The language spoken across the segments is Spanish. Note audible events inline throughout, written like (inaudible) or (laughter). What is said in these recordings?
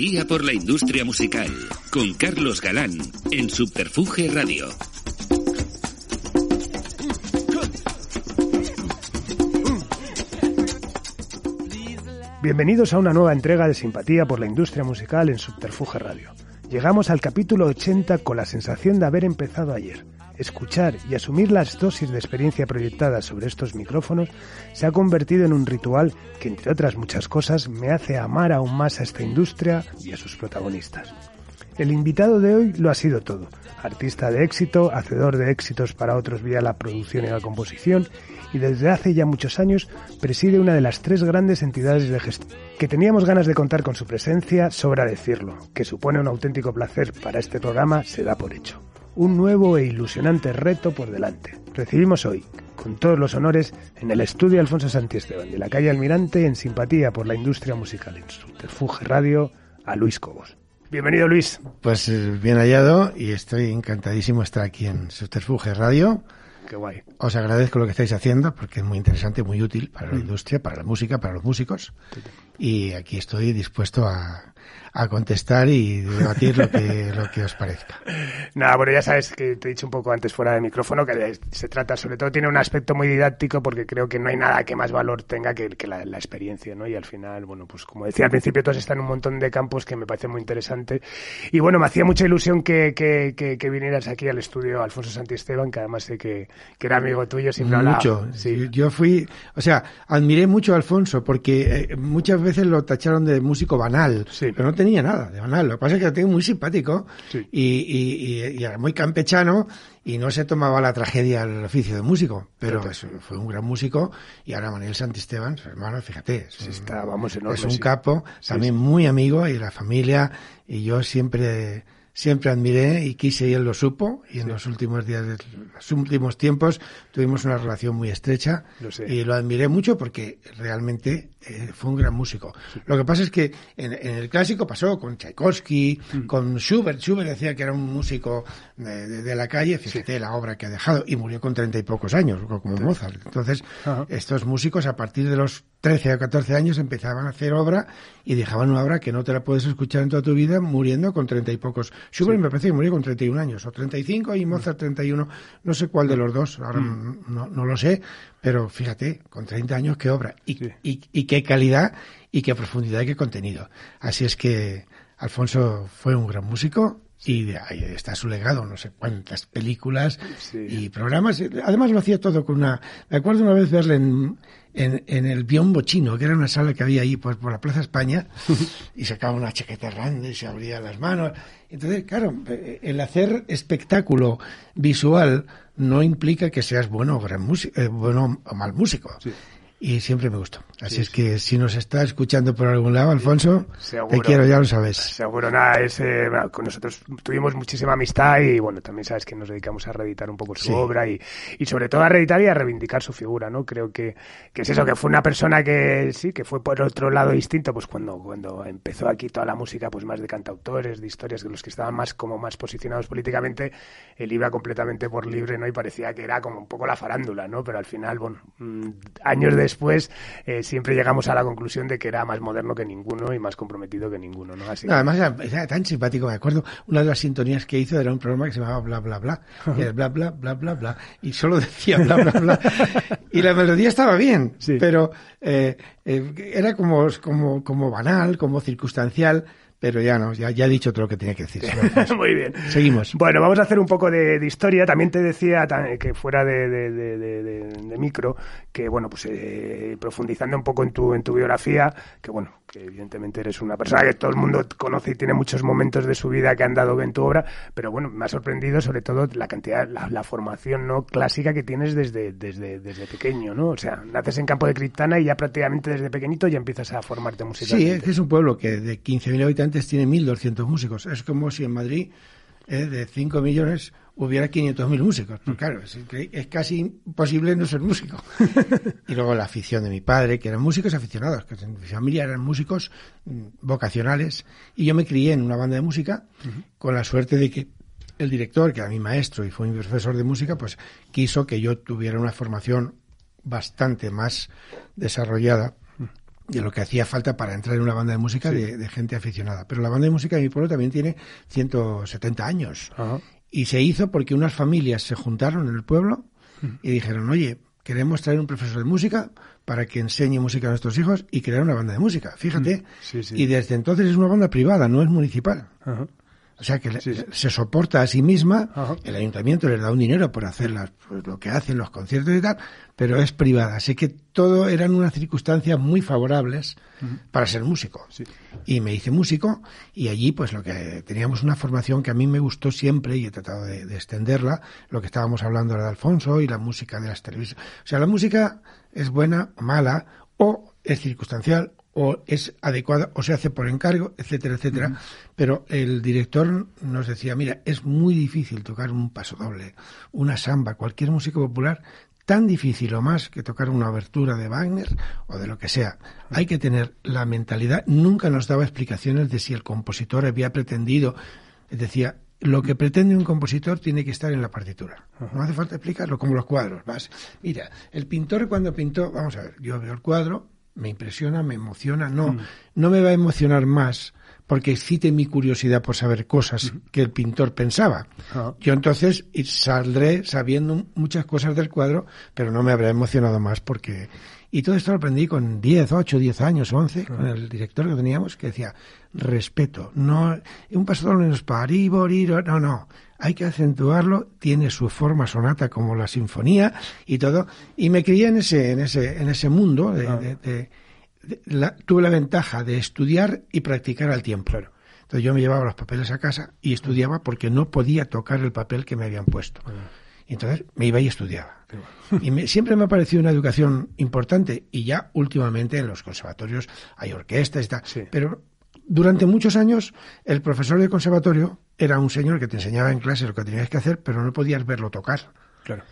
Por la industria musical con Carlos Galán en Subterfuge Radio. Bienvenidos a una nueva entrega de Simpatía por la industria musical en Subterfuge Radio. Llegamos al capítulo 80 con la sensación de haber empezado ayer. Escuchar y asumir las dosis de experiencia proyectada sobre estos micrófonos se ha convertido en un ritual que, entre otras muchas cosas, me hace amar aún más a esta industria y a sus protagonistas. El invitado de hoy lo ha sido todo. Artista de éxito, hacedor de éxitos para otros vía la producción y la composición, y desde hace ya muchos años preside una de las tres grandes entidades de gestión. Que teníamos ganas de contar con su presencia, sobra decirlo. Que supone un auténtico placer para este programa, se da por hecho un nuevo e ilusionante reto por delante. Recibimos hoy, con todos los honores, en el estudio Alfonso Santiesteban de la calle Almirante, en simpatía por la industria musical en Subterfuge Radio, a Luis Cobos. Bienvenido, Luis. Pues eh, bien hallado y estoy encantadísimo de estar aquí en Subterfuge Radio. Qué guay. Os agradezco lo que estáis haciendo porque es muy interesante, muy útil para la mm. industria, para la música, para los músicos. Y aquí estoy dispuesto a, a contestar y debatir lo que, (laughs) lo que os parezca. Nada, bueno, ya sabes que te he dicho un poco antes fuera de micrófono que se trata, sobre todo tiene un aspecto muy didáctico porque creo que no hay nada que más valor tenga que, que la, experiencia, ¿no? Y al final, bueno, pues como decía al principio, todos están en un montón de campos que me parece muy interesante. Y bueno, me hacía mucha ilusión que, que, que, vinieras aquí al estudio Alfonso Santiesteban, que además sé que, que era amigo tuyo, siempre Mucho. Sí. Yo fui, o sea, admiré mucho a Alfonso porque eh, muchas veces lo tacharon de músico banal, sí. Pero no tenía nada de banal. Lo que pasa es que lo tengo muy simpático y, era muy campechano y no se tomaba la tragedia al oficio de músico, pero fue un gran músico y ahora Manuel Santisteban, su hermano, fíjate, es, está, vamos, es un capo, también muy amigo y la familia y yo siempre siempre admiré y quise y él lo supo y en los últimos días, de los últimos tiempos tuvimos una relación muy estrecha y lo admiré mucho porque realmente eh, fue un gran músico. Lo que pasa es que en, el clásico pasó con Tchaikovsky, mm. con Schubert. Schubert decía que era un músico de, la calle, fíjate la obra que ha dejado y murió con treinta y pocos años, como Mozart. Entonces, estos músicos a partir de los 13 o 14 años empezaban a hacer obra y dejaban una obra que no te la puedes escuchar en toda tu vida muriendo con treinta y pocos. Schubert me parece que murió con 31 años, o 35 y Mozart 31, no sé cuál de los dos, ahora mm. no, no, lo sé, pero fíjate, con 30 años qué obra y, y, y qué calidad y qué profundidad y qué contenido. Así es que Alfonso fue un gran músico y ahí está su legado, no sé cuántas películas y programas. Además lo hacía todo con una... Me acuerdo una vez verle en, en, el Biombo Chino, que era una sala que había ahí por, por la Plaza España, (laughs) y sacaba una chaqueta grande y se abría las manos. Entonces, claro, el hacer espectáculo visual no implica que seas bueno o, gran eh, bueno o mal músico y siempre me gustó. Así es que si nos está escuchando por algún lado, Alfonso, te quiero, ya lo sabes. Seguro, nada, es, eh, con nosotros tuvimos muchísima amistad y bueno, también sabes que nos dedicamos a reeditar un poco su obra y, y sobre todo a reeditar y a reivindicar su figura, ¿no? Creo que, que es eso, que fue una persona que sí, que fue por otro lado distinto, pues cuando, cuando empezó aquí toda la música, pues más de cantautores, de historias, de los que estaban más como más posicionados políticamente, él iba completamente por libre, ¿no? Y parecía que era como un poco la farándula, ¿no? Pero al final, bueno, mm, años de después eh, siempre llegamos a la conclusión de que era más moderno que ninguno y más comprometido que ninguno, ¿no? Así además era, tan simpático, me acuerdo, una de las sintonías que hizo era un programa que se llamaba Bla Bla Bla, (laughs) y bla bla bla bla bla, y solo decía bla bla bla, y la melodía estaba bien, pero eh, eh, era como, como, como banal, como circunstancial, pero ya no, ya, ya he dicho todo lo que tenía que decir. (laughs) Muy bien. Seguimos. Bueno, vamos a hacer un poco de, de historia. También te decía que fuera de, de- de- micro, que bueno, pues eh, profundizando un poco en tu, en tu biografía, que bueno, que evidentemente eres una persona que todo el mundo conoce y tiene muchos momentos de su vida que han dado en tu obra, pero bueno, me ha sorprendido sobre todo la cantidad, la, la formación no clásica que tienes desde, desde, desde pequeño, ¿no? O sea, naces en Campo de Criptana y ya prácticamente desde pequeñito ya empiezas a formarte Sí, musicalmente. es que es un pueblo que de 15.000 habitantes tiene 1.200 músicos. Es como si en Madrid eh, de 5 millones hubiera 500.000 músicos. Pues claro, es, es casi imposible no ser músico. (laughs) y luego la afición de mi padre, que eran músicos aficionados, que en mi familia eran músicos mm, vocacionales. Y yo me crié en una banda de música con la suerte de que el director, que era mi maestro y fue mi profesor de música, pues quiso que yo tuviera una formación bastante más desarrollada de lo que hacía falta para entrar en una banda de música de, de gente aficionada. Pero la banda de música de mi pueblo también tiene 170 años. Ajá. Y se hizo porque unas familias se juntaron en el pueblo y dijeron, oye, queremos traer un profesor de música para que enseñe música a nuestros hijos y crear una banda de música. Fíjate. Sí, sí. Y desde entonces es una banda privada, no es municipal. Ajá. O sea que Sí, sí. se soporta a sí misma, Ajá. el ayuntamiento les da un dinero por hacer las- pues, lo que hacen, los conciertos y tal, pero es privada. Así que todo eran unas circunstancias muy favorables para ser músico. Y me hice músico y allí pues lo que teníamos una formación que a mí me gustó siempre y he tratado de, de extenderla, lo que estábamos hablando ahora de Alfonso y la música de las televisiones. O sea, la música es buena o mala o es circunstancial o es adecuada o se hace por encargo, etcétera, etcétera. Pero el director nos decía, mira, es muy difícil tocar un paso doble, una samba, cualquier música popular, tan difícil o más que tocar una abertura de Wagner o de lo que sea. Hay que tener la mentalidad, nunca nos daba explicaciones de si el compositor había pretendido, decía, lo que pretende un compositor tiene que estar en la partitura. No hace falta explicarlo, como los cuadros. Vas, mira, el pintor cuando pintó, vamos a ver, yo veo el cuadro, me impresiona, me emociona, no, no me va a emocionar más porque excite mi curiosidad por saber cosas que el pintor pensaba. Ah. Yo entonces saldré sabiendo muchas cosas del cuadro, pero no me habrá emocionado más porque... Y todo esto lo aprendí con 10, 8, 10 años, 11, con el director que teníamos, que decía, respeto, no, un doble no es parí, boriro, no, no, hay que acentuarlo, tiene su forma sonata como la sinfonía y todo, y me crié en ese, en ese, en ese mundo de, de- de- de- la- tuve la ventaja de estudiar y practicar al tiempo. Entonces yo me llevaba los papeles a casa y estudiaba porque no podía tocar el papel que me habían puesto. Y entonces me iba y estudiaba. Y me- siempre me ha parecido una educación importante y ya últimamente en los conservatorios hay orquestas y tal. Sí. Pero durante muchos años el profesor de conservatorio era un señor que te enseñaba en clase lo que tenías que hacer, pero no podías verlo tocar. Claro.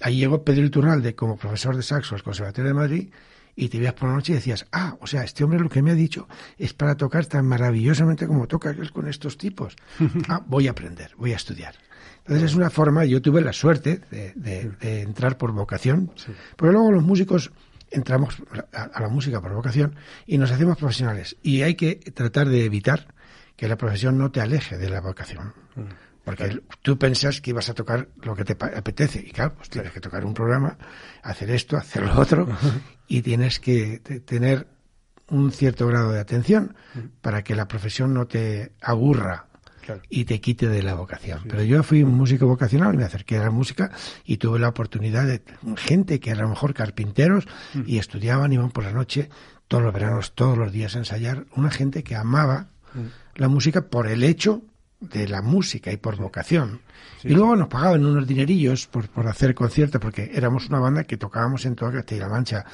Ahí llegó Pedro Iturralde como profesor de saxo al Conservatorio de Madrid y te veías por la noche y decías, ah, o sea, este hombre lo que me ha dicho es para tocar tan maravillosamente como toca él con estos tipos. (laughs) ah, voy a aprender, voy a estudiar. Entonces es una forma, yo tuve la suerte de, de- de entrar por vocación, porque luego los músicos entramos a, la música por vocación y nos hacemos profesionales. Y hay que tratar de evitar que la profesión no te aleje de la vocación. Porque tú pensas que ibas a tocar lo que te apetece. Y claro, pues tienes que tocar un programa, hacer esto, hacer lo otro, (laughs) y tienes que te- tener un cierto grado de atención para que la profesión no te aburra Claro. y te quite de la vocación. Pero yo fui un músico vocacional, me acerqué a la música y tuve la oportunidad de gente que era a lo mejor carpinteros y estudiaban, iban por la noche todos los veranos, todos los días a ensayar. Una gente que amaba la música por el hecho de la música y por vocación. Y luego nos pagaban unos dinerillos por, por hacer conciertos, porque éramos una banda que tocábamos en toda Castilla-La Mancha.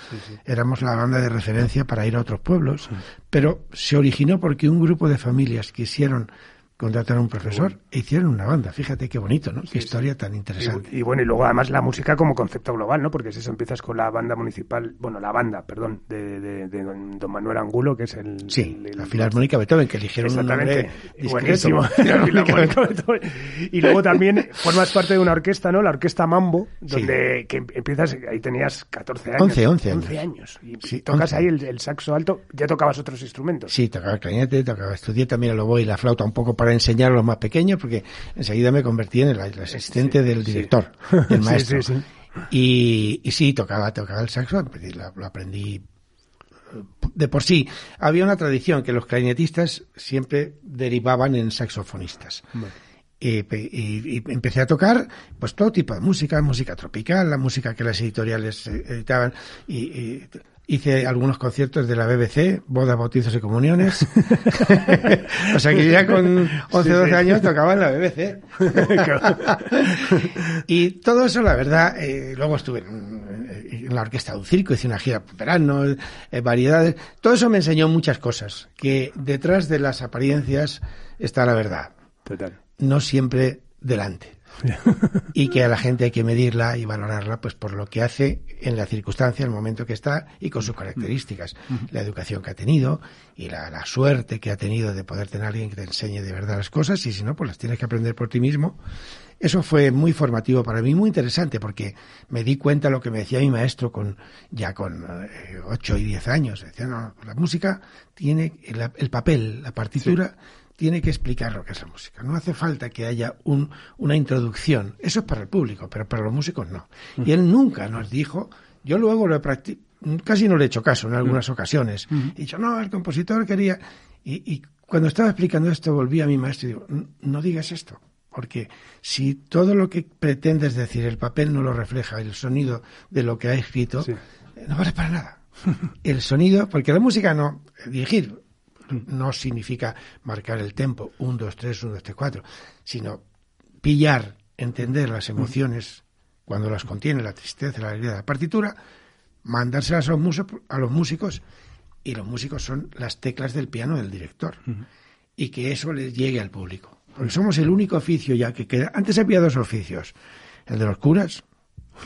Éramos la banda de referencia para ir a otros pueblos. Pero se originó porque un grupo de familias quisieron contratar a un profesor e hicieron una banda. Fíjate qué bonito, ¿no? qué historia tan interesante. Y, y bueno, y luego además la música como concepto global, ¿no? Porque es eso, empiezas con la banda municipal, bueno, la banda, perdón, de, de, de don, Manuel Angulo, que es el... Sí, el- el- la Filarmónica Beethoven, que eligieron un Exactamente. discreto. Buenísimo. (laughs) Y luego también formas parte de una orquesta, ¿no? La orquesta Mambo, donde que em- empiezas, ahí tenías 14 años. 11, 11 años. años. Y Sí, tocas 11. ahí el, el saxo alto, ya tocabas otros instrumentos. Sí, tocaba clarinete, tocaba, estudié también el oboe y la flauta un poco para enseñar a los más pequeños, porque enseguida me convertí en el, el asistente del sí. director, (laughs) del Sí, maestro. sí, sí. Y, y sí, tocaba, tocaba el saxo, lo, lo aprendí de por sí había una tradición que los clarinetistas siempre derivaban en saxofonistas. Y, empecé a tocar pues todo tipo de música, música tropical, la música que las editoriales eh, editaban y, hice algunos conciertos de la BBC, bodas, bautizos y comuniones. (laughs) (laughs) o sea que ya con 11, 12 años tocaba en la BBC. (laughs) y todo eso, la verdad, eh, luego estuve en, la orquesta de un circo, hice una gira por verano, eh, variedades. Todo eso me enseñó muchas cosas, que detrás de las apariencias está la verdad. Total no siempre delante. (laughs) y que a la gente hay que medirla y valorarla pues por lo que hace en la circunstancia, en el momento que está y con sus características, la educación que ha tenido y la, suerte que ha tenido de poder tener a alguien que te enseñe de verdad las cosas y si no pues las tienes que aprender por ti mismo. Eso fue muy formativo para mí, muy interesante porque me di cuenta lo que me decía mi maestro con ya con eh, ocho 8 y 10 años. Decía, no, la música tiene el, papel, la partitura tiene que explicar lo que es la música. No hace falta que haya un, una introducción. Eso es para el público, pero para los músicos no. Y él nunca nos dijo, yo luego lo he casi no le he hecho caso en algunas ocasiones. He dicho, no, el compositor quería... Y, cuando estaba explicando esto volví a mi maestro y digo, no digas esto. Porque si todo lo que pretendes decir, el papel no lo refleja, el sonido de lo que ha escrito, no vale para nada. el sonido, porque la música no, dirigir, no significa marcar el tempo, un, dos, tres, uno, dos, tres, cuatro, sino pillar, entender las emociones cuando las contiene, la tristeza, la alegría de la partitura, mandárselas a los, a los músicos y los músicos son las teclas del piano del director y que eso les llegue al público. Porque somos el único oficio ya que queda. Antes había dos oficios, el de los curas,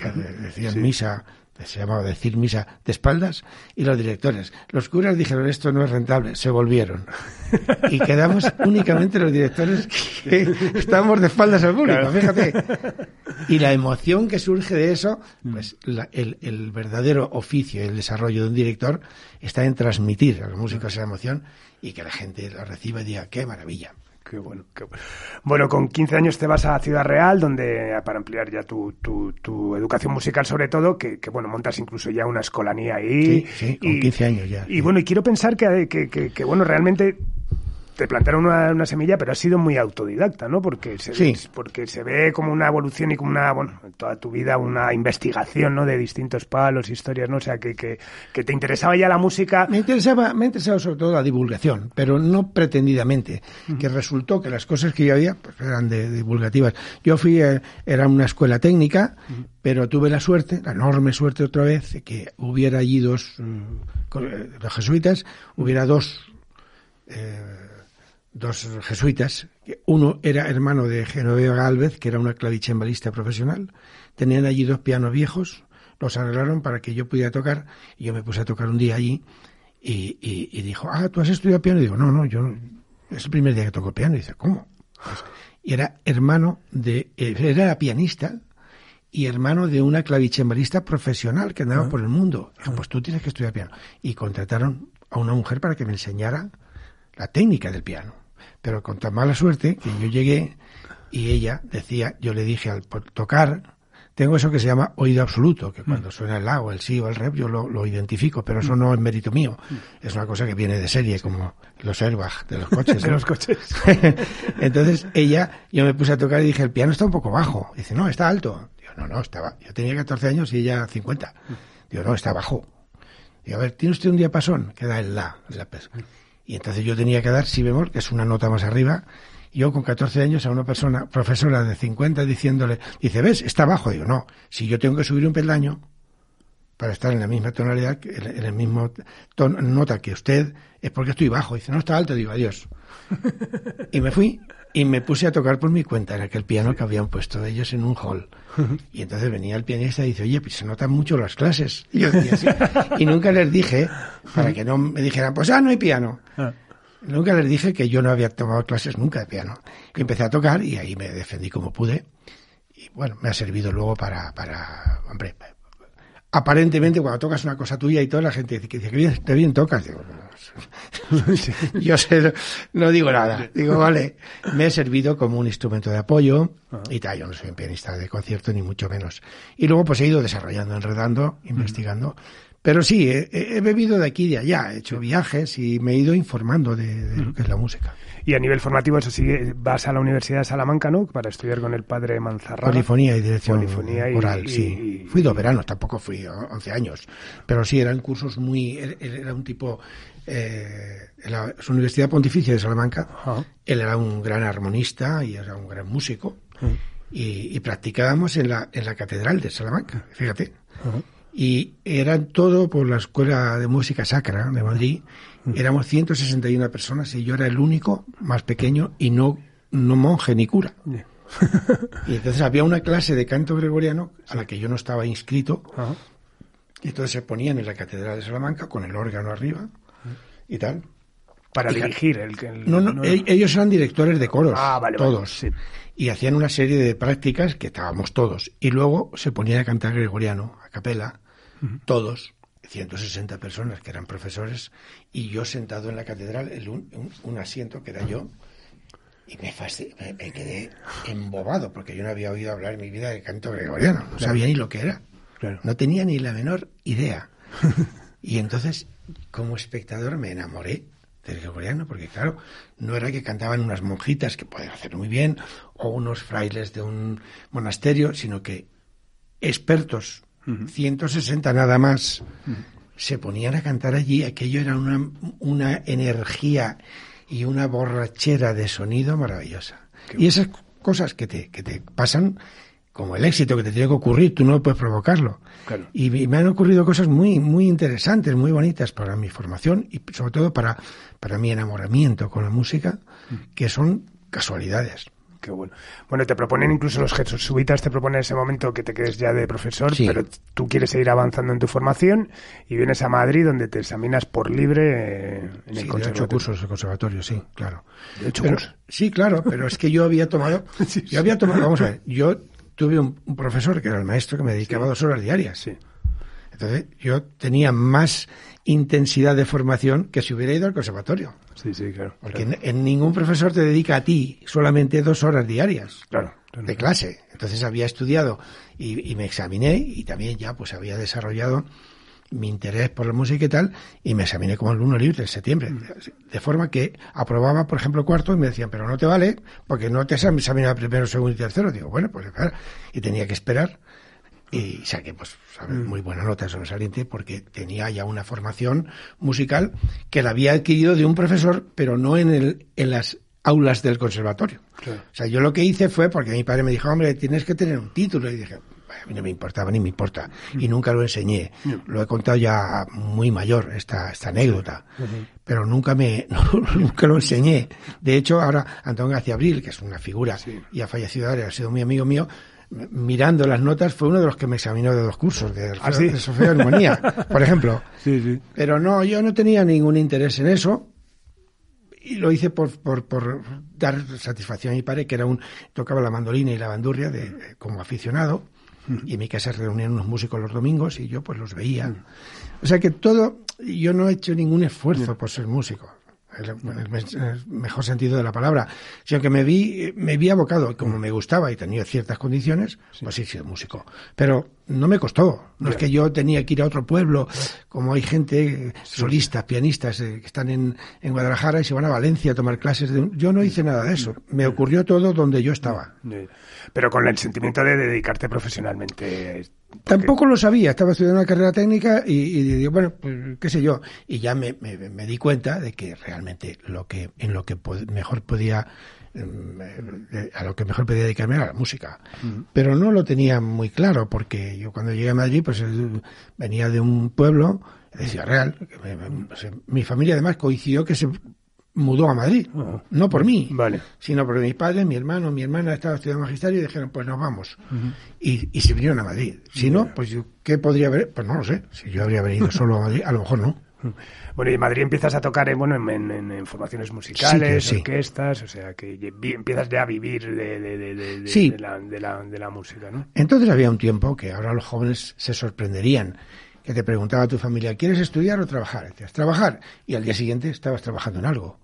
que (laughs) decían misa se llamaba decir misa de espaldas, y los directores. Los curas dijeron esto no es rentable, se volvieron. (laughs) Y quedamos únicamente los directores que estamos de espaldas al público, fíjate. (laughs) Y la emoción que surge de eso, pues el, el, verdadero oficio y el desarrollo de un director está en transmitir a los músicos esa emoción y que la gente lo reciba y diga, qué maravilla. Qué bueno, bueno. con 15 años te vas a Ciudad Real, donde para ampliar ya tu, tu, educación musical sobre todo, que, bueno, montas incluso ya una escolanía ahí. Sí, sí, con 15 años ya. Y bueno, y quiero pensar que, que, que, bueno, realmente te plantaron una, semilla, pero has sido muy autodidacta, ¿no? Porque se, ve, porque se ve como una evolución y como una, bueno, toda tu vida una investigación, ¿no? De distintos palos, historias, ¿no? O sea, que, que, te interesaba ya la música. Me interesaba, me interesaba sobre todo la divulgación, pero no pretendidamente, que resultó que las cosas que yo había pues, eran de, divulgativas. Yo fui, eh, era una escuela técnica, pero tuve la suerte, la enorme suerte otra vez, de que hubiera allí dos, mm, eh, los jesuitas, hubiera dos, eh, dos jesuitas. Uno era hermano de Genoveva Galvez, que era una clavicembalista profesional. Tenían allí dos pianos viejos, los arreglaron para que yo pudiera tocar. Y yo me puse a tocar un día allí y, dijo, ah, ¿tú has estudiado piano? Y digo, no, no, yo es el primer día que toco piano. Y dice, ¿cómo? y era hermano de, eh, era pianista y hermano de una clavicembalista profesional que andaba ah. por el mundo. Dijo, pues tú tienes que estudiar piano. Y contrataron a una mujer para que me enseñara la técnica del piano. Pero con tan mala suerte que yo llegué y ella decía, yo le dije al tocar, tengo eso que se llama oído absoluto, que cuando suena el la o el sí o el rep yo lo, identifico, pero eso no es mérito mío. Es una cosa que viene de serie, como los airbag de los coches. (laughs) de los coches. (laughs) Entonces ella, yo me puse a tocar y dije, el piano está un poco bajo. dice, no, está alto. Digo, no, no, estaba. Yo tenía 14 años y ella 50. Digo, no, está bajo. Digo, a ver, ¿tiene usted un diapasón? Que da el la, el la y entonces yo tenía que dar si bemol, que es una nota más arriba. Yo con 14 años a una persona, profesora de 50, diciéndole, dice, ¿ves? Está abajo. Digo, no, si yo tengo que subir un peldaño para estar en la misma tonalidad, en el mismo tono, nota que usted, es porque estoy bajo. Dice, no, está alto. Digo, adiós. (laughs) y me fui y me puse a tocar por mi cuenta. Era aquel piano que habían puesto ellos en un hall. (laughs) Y entonces venía el pianista y dice, oye, pues se notan mucho las clases. Y yo decía, (laughs) Y nunca les dije, para que no me dijeran, pues ah, no hay piano. Ah. Nunca les dije que yo no había tomado clases nunca de piano. Y empecé a tocar y ahí me defendí como pude. Y bueno, me ha servido luego para, para hombre, aparentemente cuando tocas una cosa tuya y toda la gente dice que bien, bien tocas. (laughs) yo sé, no digo nada. Digo, vale, me he servido como un instrumento de apoyo y tal. Yo no soy un pianista de concierto ni mucho menos. Y luego pues he ido desarrollando, enredando, investigando Pero sí, he, bebido de aquí y de allá, he hecho viajes y me he ido informando de, lo que es la música. Y a nivel formativo, eso sigue, vas a la Universidad de Salamanca, ¿no? Para estudiar con el padre Manzarra. Polifonía y dirección Polifonía oral, sí. fui dos veranos, tampoco fui 11 años. Pero sí, eran cursos muy... Era un tipo... Eh, en la, su Universidad Pontificia de Salamanca, él era un gran armonista y era un gran músico. y, practicábamos en la, en la Catedral de Salamanca, fíjate y eran todo por la Escuela de Música Sacra de Madrid. Éramos 161 personas y yo era el único más pequeño y no, no monje ni cura. (laughs) y entonces había una clase de canto gregoriano a la que yo no estaba inscrito. Y entonces se ponían en la Catedral de Salamanca con el órgano arriba y tal. Para dirigir el, no, no, e-, ellos eran directores de coros, ah, todos. Y hacían una serie de prácticas que estábamos todos. Y luego se ponían a cantar gregoriano, a capela, todos, 160 personas que eran profesores, y yo sentado en la catedral, en un, asiento que era yo, y me, me, quedé embobado, porque yo no había oído hablar en mi vida de canto gregoriano, no sabía ni lo que era, no tenía ni la menor idea. (laughs) y entonces, como espectador, me enamoré del gregoriano, porque claro, no era que cantaban unas monjitas que pueden hacer muy bien, o unos frailes de un monasterio, sino que expertos 160 nada más, se ponían a cantar allí, aquello era una, una energía y una borrachera de sonido maravillosa. y esas cosas que te, que te pasan como el éxito que te tiene que ocurrir, tú no puedes provocarlo. Y, me han ocurrido cosas muy, muy interesantes, muy bonitas para mi formación y sobre todo para, para mi enamoramiento con la música, que son casualidades bueno. Bueno, te proponen incluso los jesuitas, te proponen en ese momento que te quedes ya de profesor, pero tú quieres seguir avanzando en tu formación y vienes a Madrid donde te examinas por libre eh, en el conservatorio. ocho cursos de conservatorio, sí, claro. Sí, claro, pero es que yo había tomado, (laughs) yo había tomado, vamos a ver, yo tuve un, profesor que era el maestro que me dedicaba dos horas diarias. Sí. Entonces yo tenía más intensidad de formación que si hubiera ido al conservatorio. Sí, sí, claro. Porque En, ningún profesor te dedica a ti solamente dos horas diarias claro, de clase. Entonces había estudiado y, me examiné y también ya pues había desarrollado mi interés por la música y tal, y me examiné como alumno libre en septiembre. Mm. De forma que aprobaba, por ejemplo, cuarto y me decían, pero no te vale porque no te examinado primero, segundo y tercero. Digo, bueno, pues claro. Y tenía que esperar y saqué pues mm. muy buena nota sobresaliente porque tenía ya una formación musical que la había adquirido de un profesor pero no en el en las aulas del conservatorio. O sea, yo lo que hice fue porque mi padre me dijo, hombre, tienes que tener un título. Y dije, a mí no me importaba ni me importa. Mm. Y nunca lo enseñé. Mm. Lo he contado ya muy mayor, esta, esta anécdota. Pero nunca me, (laughs) nunca lo enseñé. De hecho, ahora Antón García Abril, que es una figura y ha fallecido ahora, ha sido muy amigo mío, mirando las notas, fue uno de los que me examinó de dos cursos, de, ¿Ah, Sofía Armonía, por ejemplo. (laughs) Pero no, yo no tenía ningún interés en eso y lo hice por, por, por, dar satisfacción a mi padre, que era un tocaba la mandolina y la bandurria de, como aficionado, y en mi casa se reunían unos músicos los domingos y yo pues los veía. O sea que todo, yo no he hecho ningún esfuerzo por ser músico el, mejor sentido de la palabra, sino que me vi, me vi abocado, como me gustaba y tenía ciertas condiciones, pues sí, sí, músico. Pero no me costó. No es que yo tenía que ir a otro pueblo, como hay gente, solistas, pianistas, eh, que están en, en, Guadalajara y se van a Valencia a tomar clases. De... Yo no hice nada de eso. Me ocurrió todo donde yo estaba. Pero con el sentimiento de dedicarte profesionalmente. Tampoco lo sabía. Estaba estudiando una carrera técnica y, y digo, bueno, pues, qué sé yo. Y ya me, me, me, di cuenta de que realmente lo que, en lo que mejor podía eh, a lo que mejor podía dedicarme era la música. Pero no lo tenía muy claro, porque yo cuando llegué a Madrid, pues venía de un pueblo, de Ciudad Real, pues, mi familia además coincidió que se mudó a Madrid, ah. no por mí, vale. sino porque mi padre, mi hermano, mi hermana estaban estudiando magisterio y dijeron, pues nos vamos. y, y, se vinieron a Madrid. Si no, pues ¿qué podría haber? Pues no lo sé. Si yo habría venido solo a Madrid, a lo mejor no. (laughs) Bueno, y en Madrid empiezas a tocar en, bueno, en, formaciones musicales, orquestas, o sea, que empiezas ya a vivir de, de, la, de, la, música, ¿no? Entonces había un tiempo que ahora los jóvenes se sorprenderían, que te preguntaba a tu familia, ¿quieres estudiar o trabajar? Decías, trabajar, y al día siguiente estabas trabajando en algo.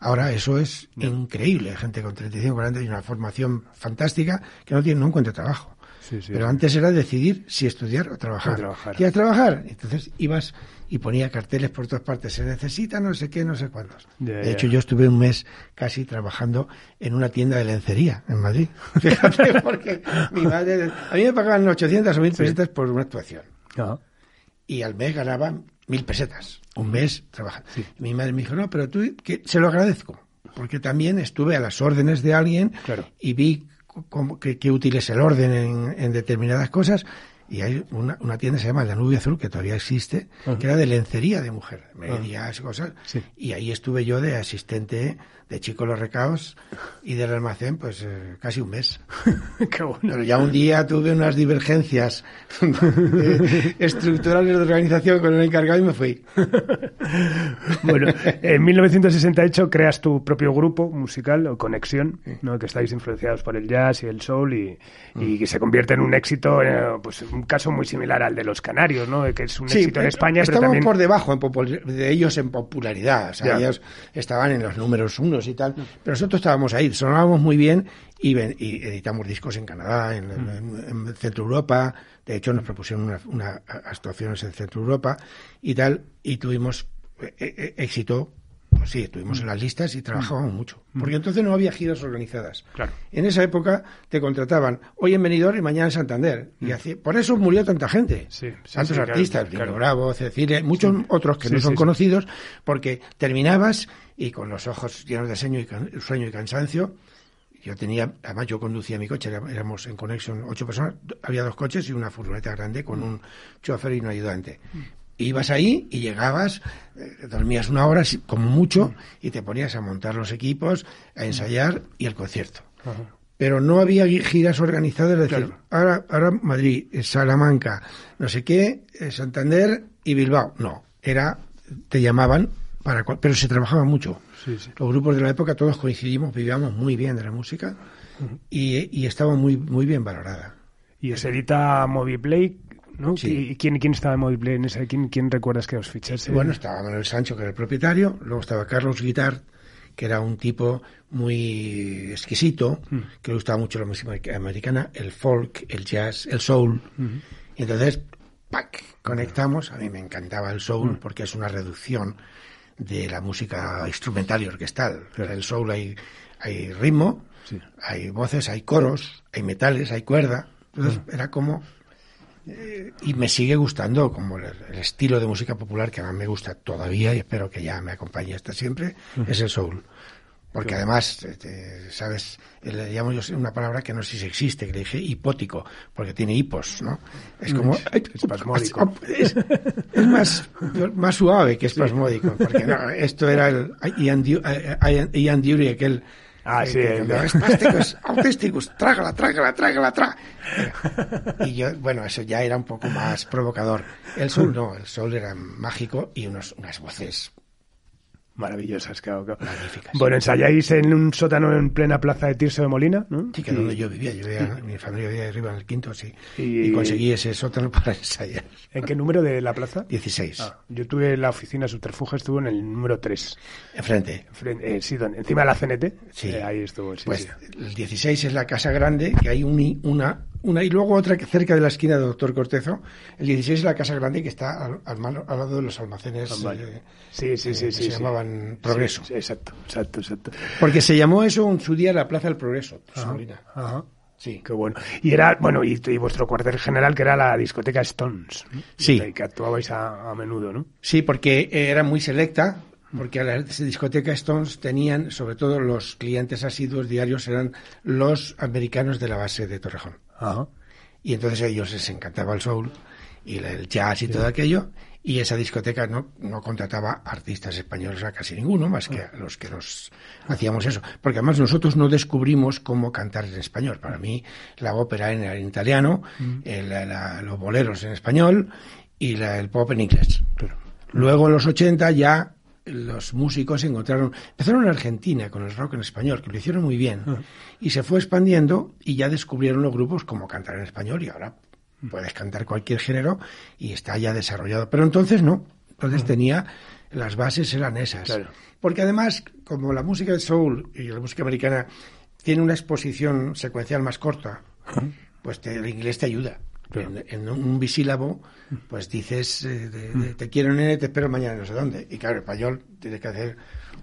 Ahora eso es increíble, gente con 35, 40 y una formación fantástica que no tiene, no encuentra trabajo. Pero antes era decidir si estudiar o trabajar. trabajar. ¿Quieres trabajar? Entonces ibas y ponía carteles por todas partes. Se necesita no sé qué, no sé cuántos. De hecho, yo estuve un mes casi trabajando en una tienda de lencería en Madrid. (laughs) Fíjate, porque mi madre... A mí me pagaban 800 o 1000 pesetas por una actuación. Ah, Y al mes ganaba mil pesetas. Un mes trabajando. Mi madre me dijo, no, pero tú, que se lo agradezco. Porque también estuve a las órdenes de alguien Claro. y vi cómo, que, qué útil es el orden en, en determinadas cosas. Y hay una, una tienda que se llama La Nube Azul, que todavía existe, que era de lencería de mujer, medias y cosas. Sí. Y ahí estuve yo de asistente de Chico Los Recaos y del almacén, pues eh, casi un mes. (laughs) qué bueno. Pero ya un día tuve unas divergencias (laughs) eh, estructurales de organización con el encargado y me fui. (laughs) Bueno, en 1968 creas tu propio grupo musical, o Conexión, ¿no? que estáis influenciados por el jazz y el soul y, y que se convierte en un éxito, eh, pues un caso muy similar al de los Canarios, ¿no? que es un éxito en eh, España, pero estamos también... por debajo en de ellos en popularidad. O sea, ellos estaban en los números y tal. Pero nosotros estábamos ahí, sonábamos muy bien y, ven- y editamos discos en Canadá, en, en- en Centro Europa. De hecho, nos propusieron unas una actuaciones en Centro Europa y tal. Y tuvimos eh, eh, éxito. Sí, estuvimos en las listas y trabajábamos mucho. Porque entonces no había giras organizadas. Claro. En esa época te contrataban hoy en Benidorm y mañana en Santander. Y hacía- por eso murió tanta gente. Sí, sí, Tantos sí, artistas, claro. Bravo, Cecilia, muchos otros que no son conocidos, porque terminabas y con los ojos llenos de sueño y, can- sueño y cansancio. Yo tenía, además yo conducía mi coche, éramos en Connection ocho personas, había dos coches y una furgoneta grande con un chofer y un ayudante. Ibas ahí y llegabas, eh, dormías una hora como mucho y te ponías a montar los equipos, a ensayar y el concierto. Pero no había giras organizadas, es decir, Claro. ahora, ahora Madrid, eh, Salamanca, no sé qué, eh, Santander y Bilbao. No, era, te llamaban, para, pero se trabajaba mucho. Sí, sí. Los grupos de la época todos coincidimos, vivíamos muy bien de la música y, y estaba muy, muy bien valorada. Y os edita Moviplay, ¿no? Sí. ¿Y quién, quién estaba en ese? ¿Quién, quién recuerdas que os fichase? Bueno, estaba Manuel Sancho, que era el propietario, luego estaba Carlos Guitart, que era un tipo muy exquisito, que le gustaba mucho la música americana, el folk, el jazz, el soul. Y entonces, ¡pac! conectamos. A mí me encantaba el soul porque es una reducción de la música instrumental y orquestal. En el soul hay, hay ritmo, hay voces, hay coros, hay metales, hay cuerda. Entonces era como eh, y me sigue gustando como el, el estilo de música popular que más me gusta todavía y espero que ya me acompañe hasta siempre es el soul. Porque además eh, te- sabes eh, le llamo yo una palabra que no sé si existe que le dije hipótico porque tiene hipos no es como espasmódico. es, es más más suave que espasmódico porque no, esto era el Ian, Du- eh, Ian- Ian Dury aquel Ah, eh, sí, el que de- espásticos, (laughs) autísticos, trágala, trágala, trágala, trágala. Y yo, bueno, eso ya era un poco más provocador. El sol no, el sol era mágico y unos, unas voces Maravillosas, claro, claro. magníficas. Bueno, ensayáis en un sótano en plena plaza de Tirso de Molina, ¿no? Sí, que donde yo vivía, yo vivía, mi familia vivía arriba en el quinto, sí. Y- Y, conseguí ese sótano (laughs) para ensayar. ¿En qué número de la plaza? 16. Ah, yo tuve la oficina Subterfuge, estuvo en el número 3. Enfrente. sí, donde- encima de la CNT. Sí. Eh, ahí estuvo, sí, pues sí. el 16 es la casa grande, que hay un una, una y luego otra que cerca de la esquina de Doctor Cortezo. El 16 es la casa grande que está al, al al lado de los almacenes eh, Sí, sí, eh, sí, que se llamaban Progreso. Exacto, exacto, exacto. Porque se llamó eso en su día la Plaza del Progreso, Ajá, ajá. Sí. Qué bueno. Y era, bueno, y, y vuestro cuartel general, que era la discoteca Stones. ¿no? Sí. Que actuabais a, a menudo, ¿no? Sí, porque era muy selecta, porque a la discoteca Stones tenían, sobre todo los clientes asiduos diarios, eran los americanos de la base de Torrejón. Ajá. Y entonces a ellos les encantaba el soul y el jazz y todo aquello. Y esa discoteca no, no contrataba artistas españoles a casi ninguno, más que a los que nos hacíamos eso. Porque además nosotros no descubrimos cómo cantar en español. Para mí la ópera era en italiano, eh, la- la- los boleros en español y la- el pop en inglés. Luego en los 80 ya los músicos encontraron, empezaron en Argentina con el rock en español, que lo hicieron muy bien, y se fue expandiendo y ya descubrieron los grupos como cantar en español y ahora puedes cantar cualquier género y está ya desarrollado. Pero entonces no, entonces tenía, las bases eran esas. Claro. Porque además, como la música de soul y la música americana tiene una exposición secuencial más corta, pues el inglés te ayuda. En, un bisílabo, pues dices, eh, te quiero nene, te espero mañana no sé dónde. Y claro, el español tiene que hacer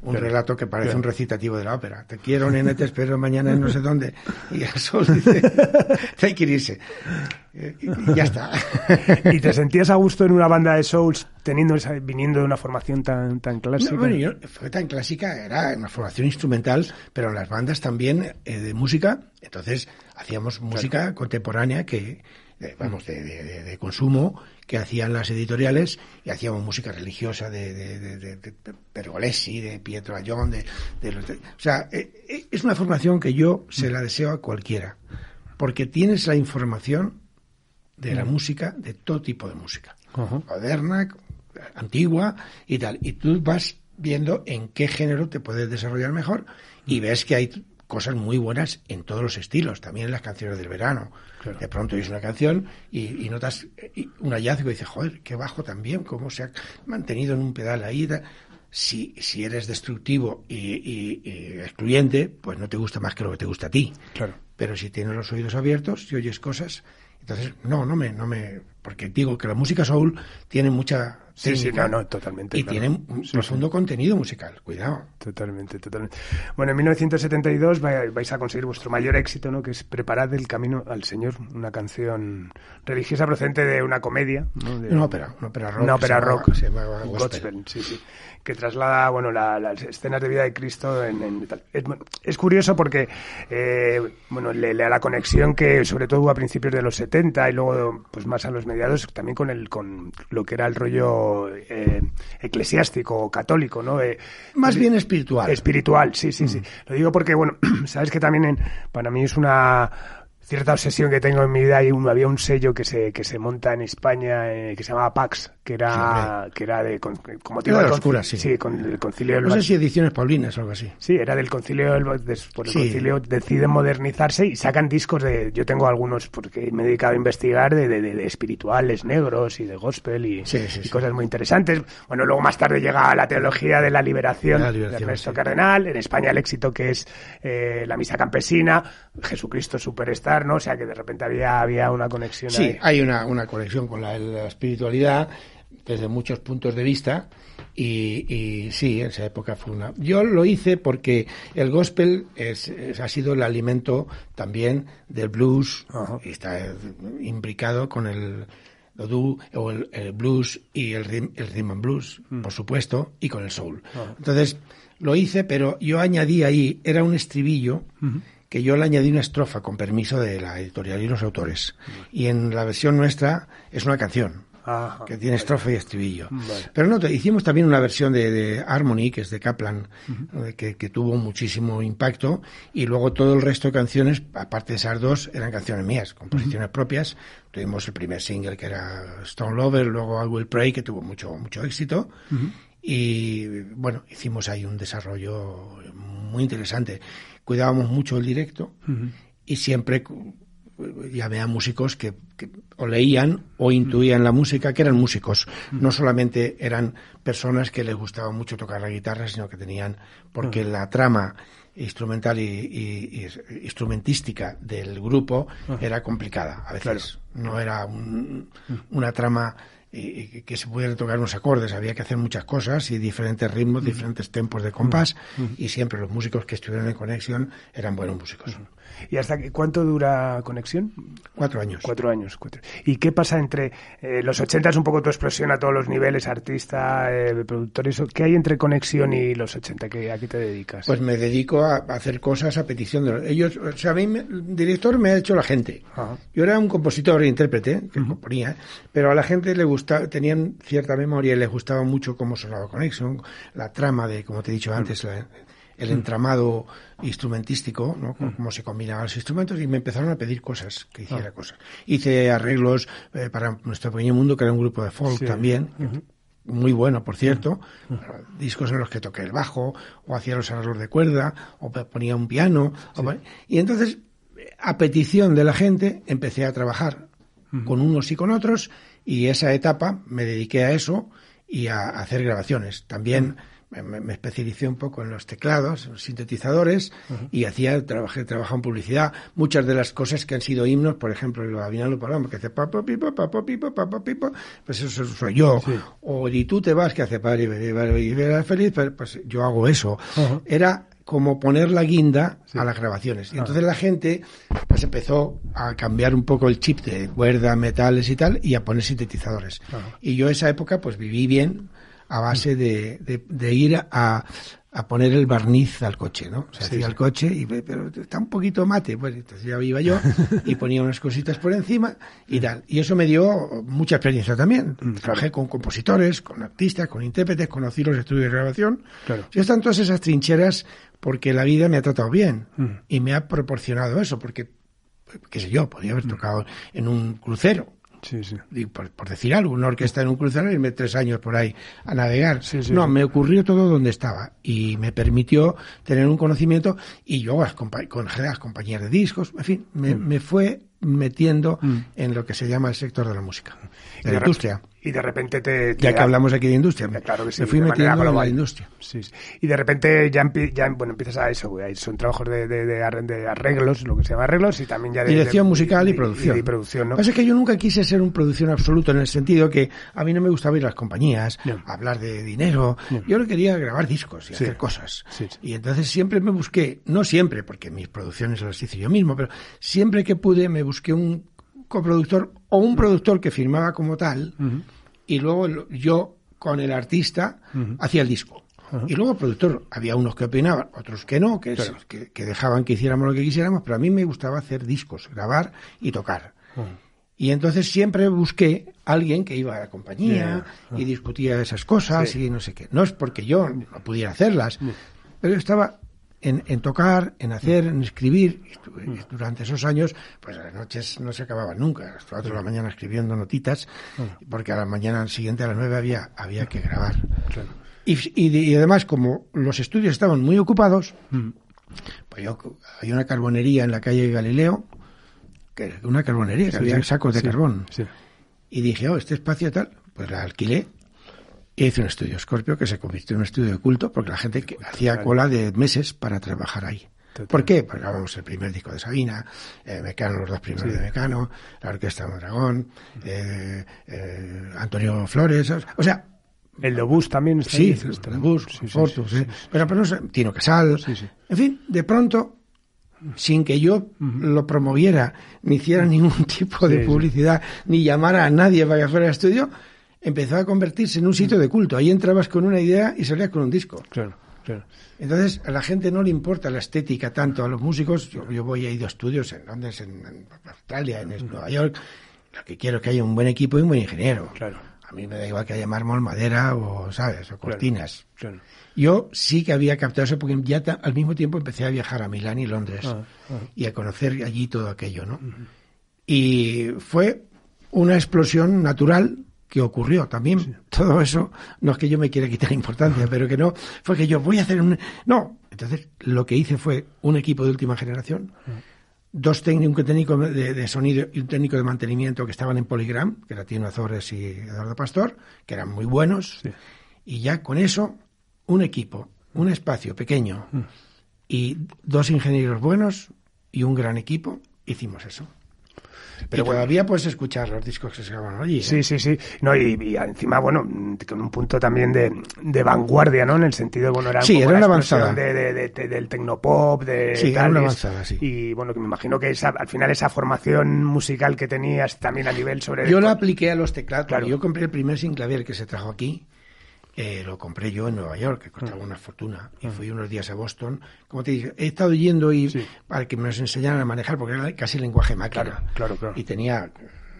un relato que parece un recitativo de la ópera. Te quiero, nene, te espero mañana en no sé dónde. Y eso dice, (laughs) hay que irse. Y ya está. (laughs) ¿Y te sentías a gusto en una banda de souls teniendo esa, viniendo de una formación tan, tan clásica? bueno, yo, fue tan clásica, era una formación instrumental, pero las bandas también eh, de música. Entonces hacíamos música contemporánea que, vamos, de, de, consumo que hacían las editoriales y hacíamos música religiosa de, de, de Pergolesi, de Pietro Ayón, de, o sea, eh, eh, es una formación que yo se la deseo a cualquiera, porque tienes la información de la música, de todo tipo de música, moderna, antigua y tal, y tú vas viendo en qué género te puedes desarrollar mejor y ves que hay cosas muy buenas en todos los estilos, también en las canciones del verano. De pronto oyes una canción y, notas un hallazgo y dices, joder, qué bajo también, cómo se ha mantenido en un pedal ahí. Si, si eres destructivo y, excluyente, pues no te gusta más que lo que te gusta a ti. Claro. Pero si tienes los oídos abiertos y oyes cosas, entonces no, no me, no me, porque digo que la música soul tiene mucha Sí, sí, no, totalmente. Y tiene un profundo contenido musical, cuidado. Totalmente, totalmente. Bueno, en 1972 vais a conseguir vuestro mayor éxito, ¿no? Que es Preparad el camino al Señor, una canción religiosa procedente de una comedia, ¿no? una ópera, una ópera rock. Una ópera rock. Se gospel. sí, sí. Que traslada, bueno, las escenas de vida de Cristo en, es, curioso porque, eh, bueno, le, da la conexión que sobre todo hubo a principios de los 70 y luego, pues más a los mediados, también con el, con lo que era el rollo eh, eclesiástico, católico, ¿no? Eh, Más bien espiritual. Espiritual, sí, sí, sí. Mm. Lo digo porque, bueno, (clears throat) sabes que también para mí es una cierta obsesión que tengo en mi vida y había un sello que se que se monta en España eh, que se llamaba Pax que era que era de como tipo de oscura, sí. sí con el concilio del no sé si ediciones paulinas o algo así sí era del concilio del por el concilio deciden modernizarse y sacan discos de yo tengo algunos porque me he dedicado a investigar de, de, espirituales negros y de gospel y, cosas muy interesantes bueno luego más tarde llega la teología de la liberación, de Ernesto Cardenal en España el éxito que es eh, la misa campesina Jesucristo superstar ¿no? O sea, que de repente había, había una conexión. Sí, hay una, una conexión con la, espiritualidad desde muchos puntos de vista. Y, y, sí, en esa época fue una. Yo lo hice porque el gospel es, ha sido el alimento también del blues, y está imbricado con el o el, blues y el, el rhythm and blues, mm. por supuesto, y con el soul. Entonces, lo hice, pero yo añadí ahí, era un estribillo que yo le añadí una estrofa con permiso de la editorial y los autores. Y en la versión nuestra es una canción. Que tiene estrofa y estribillo. Pero no, hicimos también una versión de, Harmony, que es de Kaplan, que, tuvo muchísimo impacto, y luego todo el resto de canciones, aparte de esas dos, eran canciones mías, composiciones propias. Tuvimos el primer single que era Stone Lover, luego I Will Pray, que tuvo mucho, mucho éxito. Y bueno, hicimos ahí un desarrollo muy interesante. Cuidábamos mucho el directo y siempre llamé a músicos que, o leían o intuían la música, que eran músicos. No solamente eran personas que les gustaba mucho tocar la guitarra, sino que tenían, porque la trama instrumental y, instrumentística del grupo era complicada. A veces. No era una trama y, que se pudieran tocar unos acordes, había que hacer muchas cosas y diferentes ritmos, diferentes tempos de compás y siempre los músicos que estuvieron en conexión eran buenos músicos. ¿Y hasta cuánto dura conexión? Cuatro años. Cuatro años. Cuatro. ¿Y qué pasa entre eh, los 80 es un poco tu explosión a todos los niveles, artista, eh, productores? ¿Qué hay entre conexión y los 80? ¿Qué, ¿A qué te dedicas? Pues me dedico a, hacer cosas a petición de ellos. O sea, a mí el director me ha hecho la gente. Yo era un compositor e intérprete que componía, pero a la gente le gustaba, tenían cierta memoria y les gustaba mucho cómo sonaba Connection, la trama de, como te he dicho antes, la, el entramado instrumentístico, ¿no? cómo se combinaban los instrumentos y me empezaron a pedir cosas, que hiciera ah. cosas. Hice arreglos eh, para Nuestro Pequeño Mundo, que era un grupo de folk también, muy bueno, por cierto, discos en los que toqué el bajo, o hacía los arreglos de cuerda, o ponía un piano, y entonces, a petición de la gente, empecé a trabajar con unos y con otros, y esa etapa me dediqué a eso y a, hacer grabaciones. También me, me, especialicé un poco en los teclados, en los sintetizadores, y hacía, trabajé, trabajaba en publicidad. Muchas de las cosas que han sido himnos, por ejemplo, el Avinalo Paloma, que hace papo, pipo, papo, pipo, papo, pipo, pues eso soy yo. O y tú te vas, que hace padre y verás feliz, pues yo hago eso. Era como poner la guinda a las grabaciones. Y entonces la gente pues empezó a cambiar un poco el chip de cuerda, metales y tal, y a poner sintetizadores. Y yo esa época pues viví bien a base de, de, ir a, a, poner el barniz al coche, ¿no? Se hacía el coche y pero está un poquito mate, pues entonces ya iba yo (laughs) y ponía unas cositas por encima y tal. Y eso me dio mucha experiencia también. Mm, Trabajé con compositores, con artistas, con intérpretes, conocí los estudios de grabación. Claro. Y están todas esas trincheras porque la vida me ha tratado bien mm. y me ha proporcionado eso, porque, qué sé yo, podría haber tocado en un crucero. Sí, sí. Por, decir algo, una orquesta en un crucero y irme tres años por ahí a navegar. no, me ocurrió todo donde estaba y me permitió tener un conocimiento y yo con, con las compañías de discos, en fin, me, mm. me fue metiendo en lo que se llama el sector de la música, de la industria. y de repente te... ya que hablamos aquí de industria, claro que sí, me fui metiendo en la industria. Sí, Y de repente ya, ya bueno, empiezas a eso, güey, son trabajos de, de, de, arreglos, lo que se llama arreglos, y también ya de... Dirección musical y, producción. Y, producción, ¿no? Lo que pasa es que yo nunca quise ser un producción absoluto en el sentido que a mí no me gustaba ir a las compañías, hablar de dinero, yo no quería grabar discos y hacer cosas. Y entonces siempre me busqué, no siempre, porque mis producciones las hice yo mismo, pero siempre que pude me busqué un coproductor o un productor que firmaba como tal y luego yo con el artista hacía el disco. Y luego productor, había unos que opinaban, otros que no, que, que, dejaban que hiciéramos lo que quisiéramos, pero a mí me gustaba hacer discos, grabar y tocar. Y entonces siempre busqué a alguien que iba a la compañía y discutía esas cosas y no sé qué. No es porque yo no pudiera hacerlas, pero estaba en, tocar, en hacer, en escribir. Mm. durante esos años, pues las noches no se acababan nunca. A las cuatro de la mm. mañana escribiendo notitas, mm. porque a la mañana siguiente, a las nueve, había, había que grabar. Y, además, como los estudios estaban muy ocupados, pues yo, hay una carbonería en la calle Galileo, que una carbonería, que había sacos de carbón. Y dije, oh, este espacio tal, pues la alquilé y hice un estudio Scorpio que se convirtió en un estudio de culto porque la gente hacía cola de meses para trabajar ahí. ¿Por qué? Porque grabamos el primer disco de Sabina, eh, Mecano, los dos primeros de Mecano, la Orquesta Mondragón, eh, eh, Antonio Flores, o sea... El de Bus también está Sí, el de Bus, Fortus, pero, pero no Tino Casal, en fin, de pronto sin que yo lo promoviera, ni hiciera ningún (laughs) tipo de publicidad, ni llamara a nadie para que fuera al estudio, empezó a convertirse en un sitio de culto. Ahí entrabas con una idea y salías con un disco. Claro, claro. Entonces, a la gente no le importa la estética tanto. A los músicos, yo, voy a ir a estudios en Londres, en, Australia, en Nueva York. Lo que quiero es que haya un buen equipo y un buen ingeniero. Claro. A mí me da igual que haya mármol, madera o, ¿sabes? O cortinas. Claro, Yo sí que había captado eso porque ya al mismo tiempo empecé a viajar a Milán y Londres ah, ah. y a conocer allí todo aquello, ¿no? Y fue una explosión natural que ocurrió también. Todo eso, no es que yo me quiera quitar importancia, pero que no, fue que yo voy a hacer un... No, entonces lo que hice fue un equipo de última generación, dos técnicos, un técnico de, sonido y un técnico de mantenimiento que estaban en Polygram, que era Tino Azores y Eduardo Pastor, que eran muy buenos, y ya con eso, un equipo, un espacio pequeño y dos ingenieros buenos y un gran equipo, hicimos eso. Pero todavía puedes escuchar los discos que se graban allí. Sí, ¿eh? sí, sí. No, y, encima, bueno, con un punto también de, de, vanguardia, ¿no? En el sentido, bueno, era, sí, era una avanzada. De, de, del tecnopop, de. Sí, era una avanzada, sí. Y bueno, que me imagino que esa, al final esa formación musical que tenías también a nivel sobre. Yo la apliqué a los teclados. Claro. Yo compré el primer sinclavier que se trajo aquí eh, lo compré yo en Nueva York, que costaba una fortuna. Y fui unos días a Boston. Como te dije, he estado yendo y para que me los enseñaran a manejar, porque era casi lenguaje máquina. Claro, claro, Y tenía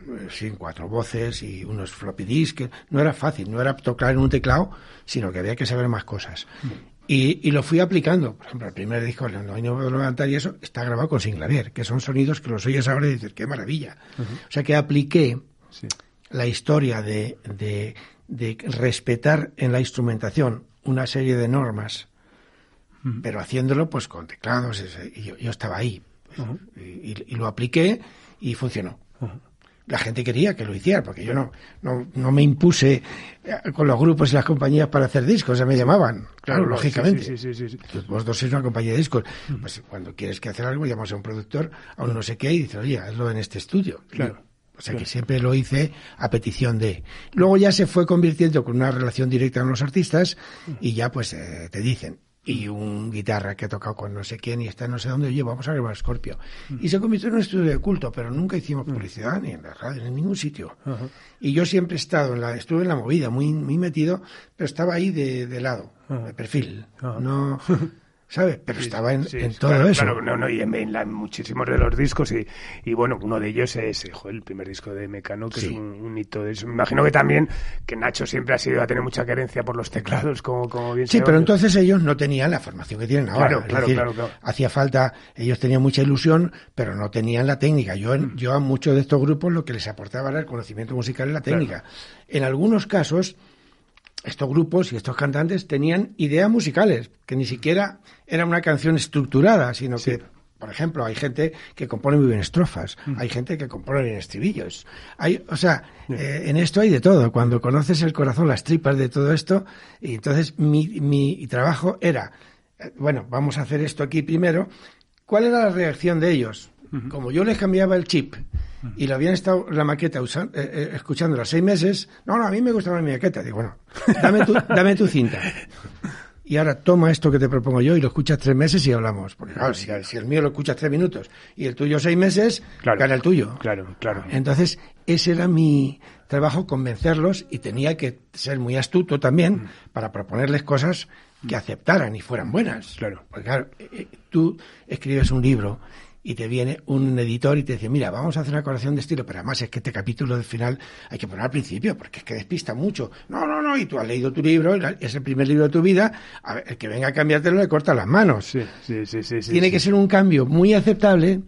eh, sí, cuatro voces y unos floppy disks. No era fácil, no era tocar en un teclado, sino que había que saber más cosas. Y, y, lo fui aplicando. Por ejemplo, el primer disco, No hay no levantar y eso, está grabado con Singlavier, que son sonidos que los oyes ahora y dices, qué maravilla. O sea que apliqué la historia de, de de respetar en la instrumentación una serie de normas, pero haciéndolo pues con teclados. Y yo, estaba ahí y, lo apliqué y funcionó. la gente quería que lo hiciera, porque yo no, no, no me impuse eh, con los grupos y las compañías para hacer discos, ya me llamaban, claro, lógicamente. Sí, sí, sí, Vosotros sois una compañía de discos, pues cuando quieres que hacer algo, llamas a un productor, a un no sé qué, y dices, oye, hazlo en este estudio. Claro. O sea que siempre lo hice a petición de. Luego ya se fue convirtiendo con una relación directa con los artistas y ya pues eh, te dicen, y un guitarra que ha tocado con no sé quién y está no sé dónde, oye, vamos a grabar Scorpio. Y se convirtió en un estudio de culto, pero nunca hicimos publicidad ni en la radio, ni en ningún sitio. Y yo siempre he estado en la, estuve en la movida, muy, muy metido, pero estaba ahí de, de lado, de perfil. No, (laughs) ¿sabes? Pero estaba en, Sí, en sí, todo claro, eso. claro, no, no, y en, muchísimos de los discos, y, y bueno, uno de ellos es el primer disco de Mecano, que Sí. es un, un hito de eso. Me imagino que también, que Nacho siempre ha sido a tener mucha querencia por los teclados, como, como bien Sí, pero entonces ellos no tenían la formación que tienen ahora. Claro, Es claro, decir, claro, claro. Hacía falta, ellos tenían mucha ilusión, pero no tenían la técnica. Yo, Mm. yo a muchos de estos grupos lo que les aportaba era el conocimiento musical y la técnica. En algunos casos, estos grupos y estos cantantes tenían ideas musicales, que ni siquiera era una canción estructurada, sino que, por ejemplo, hay gente que compone muy bien estrofas, Mm. hay gente que compone bien estribillos. Hay, o sea, eh, en esto hay de todo. Cuando conoces el corazón, las tripas de todo esto, y entonces mi, mi trabajo era, eh, bueno, vamos a hacer esto aquí primero. ¿Cuál era la reacción de ellos? Como yo les cambiaba el chip y lo habían estado la maqueta usan- eh, eh, escuchando los seis meses, no, no, a mí me gustaba mi maqueta. Digo, bueno, dame tu, (laughs) dame tu cinta. Y ahora toma esto que te propongo yo y lo escuchas tres meses y hablamos. Porque claro, si, si el mío lo escuchas tres minutos y el tuyo seis meses, Claro. gana el tuyo. Claro, claro. Entonces, ese era mi trabajo, convencerlos y tenía que ser muy astuto también para proponerles cosas que aceptaran y fueran buenas. Claro. Porque claro, eh, eh, tú escribes un libro y te viene un editor y te dice, mira, vamos a hacer una corrección de estilo, pero además es que este capítulo del final hay que poner al principio, porque es que despista mucho. No, no, no, y tú has leído tu libro, es el primer libro de tu vida, a ver, el que venga a cambiártelo le corta las manos. Sí, sí, sí, Tiene sí. que ser un cambio muy aceptable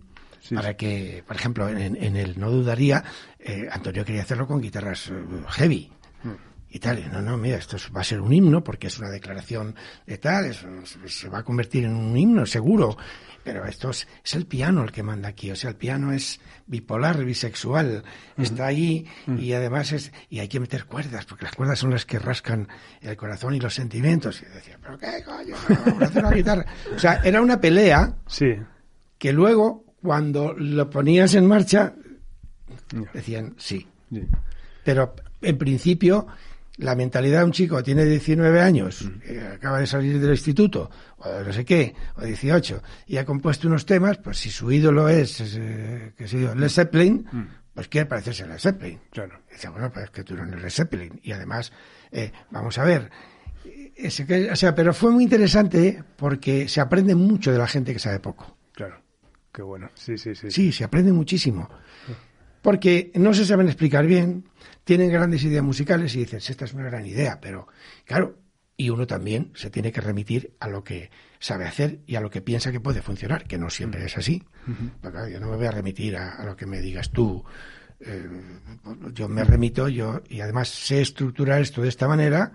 para que, por ejemplo, en, en el No Dudaría, eh, Antonio quería hacerlo con guitarras eh, heavy. Mm. Y tal, no, no, mira, esto es- va a ser un himno porque es una declaración de tal, se- se va a convertir en un himno, seguro. Pero esto es, es el piano el que manda aquí, o sea, el piano es bipolar, bisexual, está ahí y además es, y hay que meter cuerdas, porque las cuerdas son las que rascan el corazón y los sentimientos. Y decía, pero qué coño, hacer una guitarra. O sea, era una pelea Sí, que luego, cuando lo ponías en marcha, decían sí. sí. Pero en principio, la mentalidad de un chico que tiene 19 años, que acaba de salir del instituto, o no sé qué, o 18, y ha compuesto unos temas, pues si su ídolo es, es, eh, qué sé yo, Led Zeppelin, pues quiere parecerse a Led Zeppelin. Claro. Y dice, bueno, pues es que tú no eres Led Zeppelin. Y además, eh, vamos a ver, ese que- o sea, pero fue muy interesante porque se aprende mucho de la gente que sabe poco. Claro. Qué bueno. Sí, sí, sí. Sí, se aprende muchísimo. Porque no se saben explicar bien, tienen grandes ideas musicales y dices, esta es una gran idea, pero claro, y uno también se tiene que remitir a lo que sabe hacer y a lo que piensa que puede funcionar, que no siempre es así. Claro, yo no me voy a remitir a, a lo que me digas tú. Eh, yo me remito, yo, y además sé estructurar esto de esta manera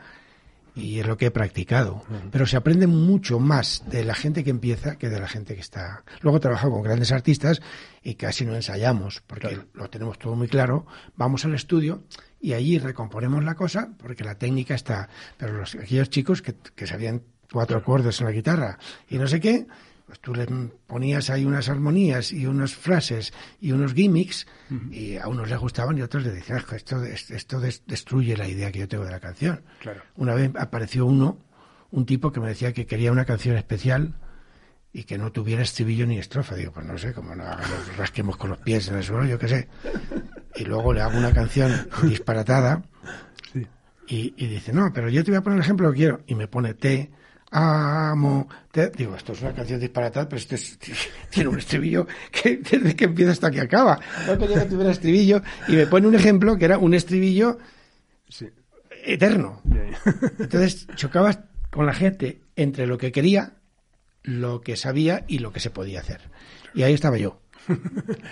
y es lo que he practicado. Pero se aprende mucho más de la gente que empieza que de la gente que está. Luego he trabajado con grandes artistas y casi no ensayamos porque lo tenemos todo muy claro. Vamos al estudio y allí recomponemos la cosa porque la técnica está. Pero los, aquellos chicos que, que sabían cuatro acordes en la guitarra y no sé qué, pues tú les ponías ahí unas armonías y unas frases y unos gimmicks y a unos les gustaban y a otros les decían, "Es que esto, esto des- destruye la idea que yo tengo de la canción. Claro. Una vez apareció uno, un tipo que me decía que quería una canción especial y que no tuviera estribillo ni estrofa. Digo, pues no sé, como no nos rasquemos con los pies en el suelo, yo qué sé. Y luego le hago una canción disparatada Sí. y, y dice, no, pero yo te voy a poner el ejemplo que quiero. Y me pone te amo, te... Digo, esto es una canción disparatada, pero esto es- (laughs) tiene un estribillo que (laughs) desde que empieza hasta que acaba. No quería que tuviera estribillo y me pone un ejemplo que era un estribillo Sí. eterno. (laughs) Entonces chocabas con la gente entre lo que quería, lo que sabía y lo que se podía hacer. Y ahí estaba yo,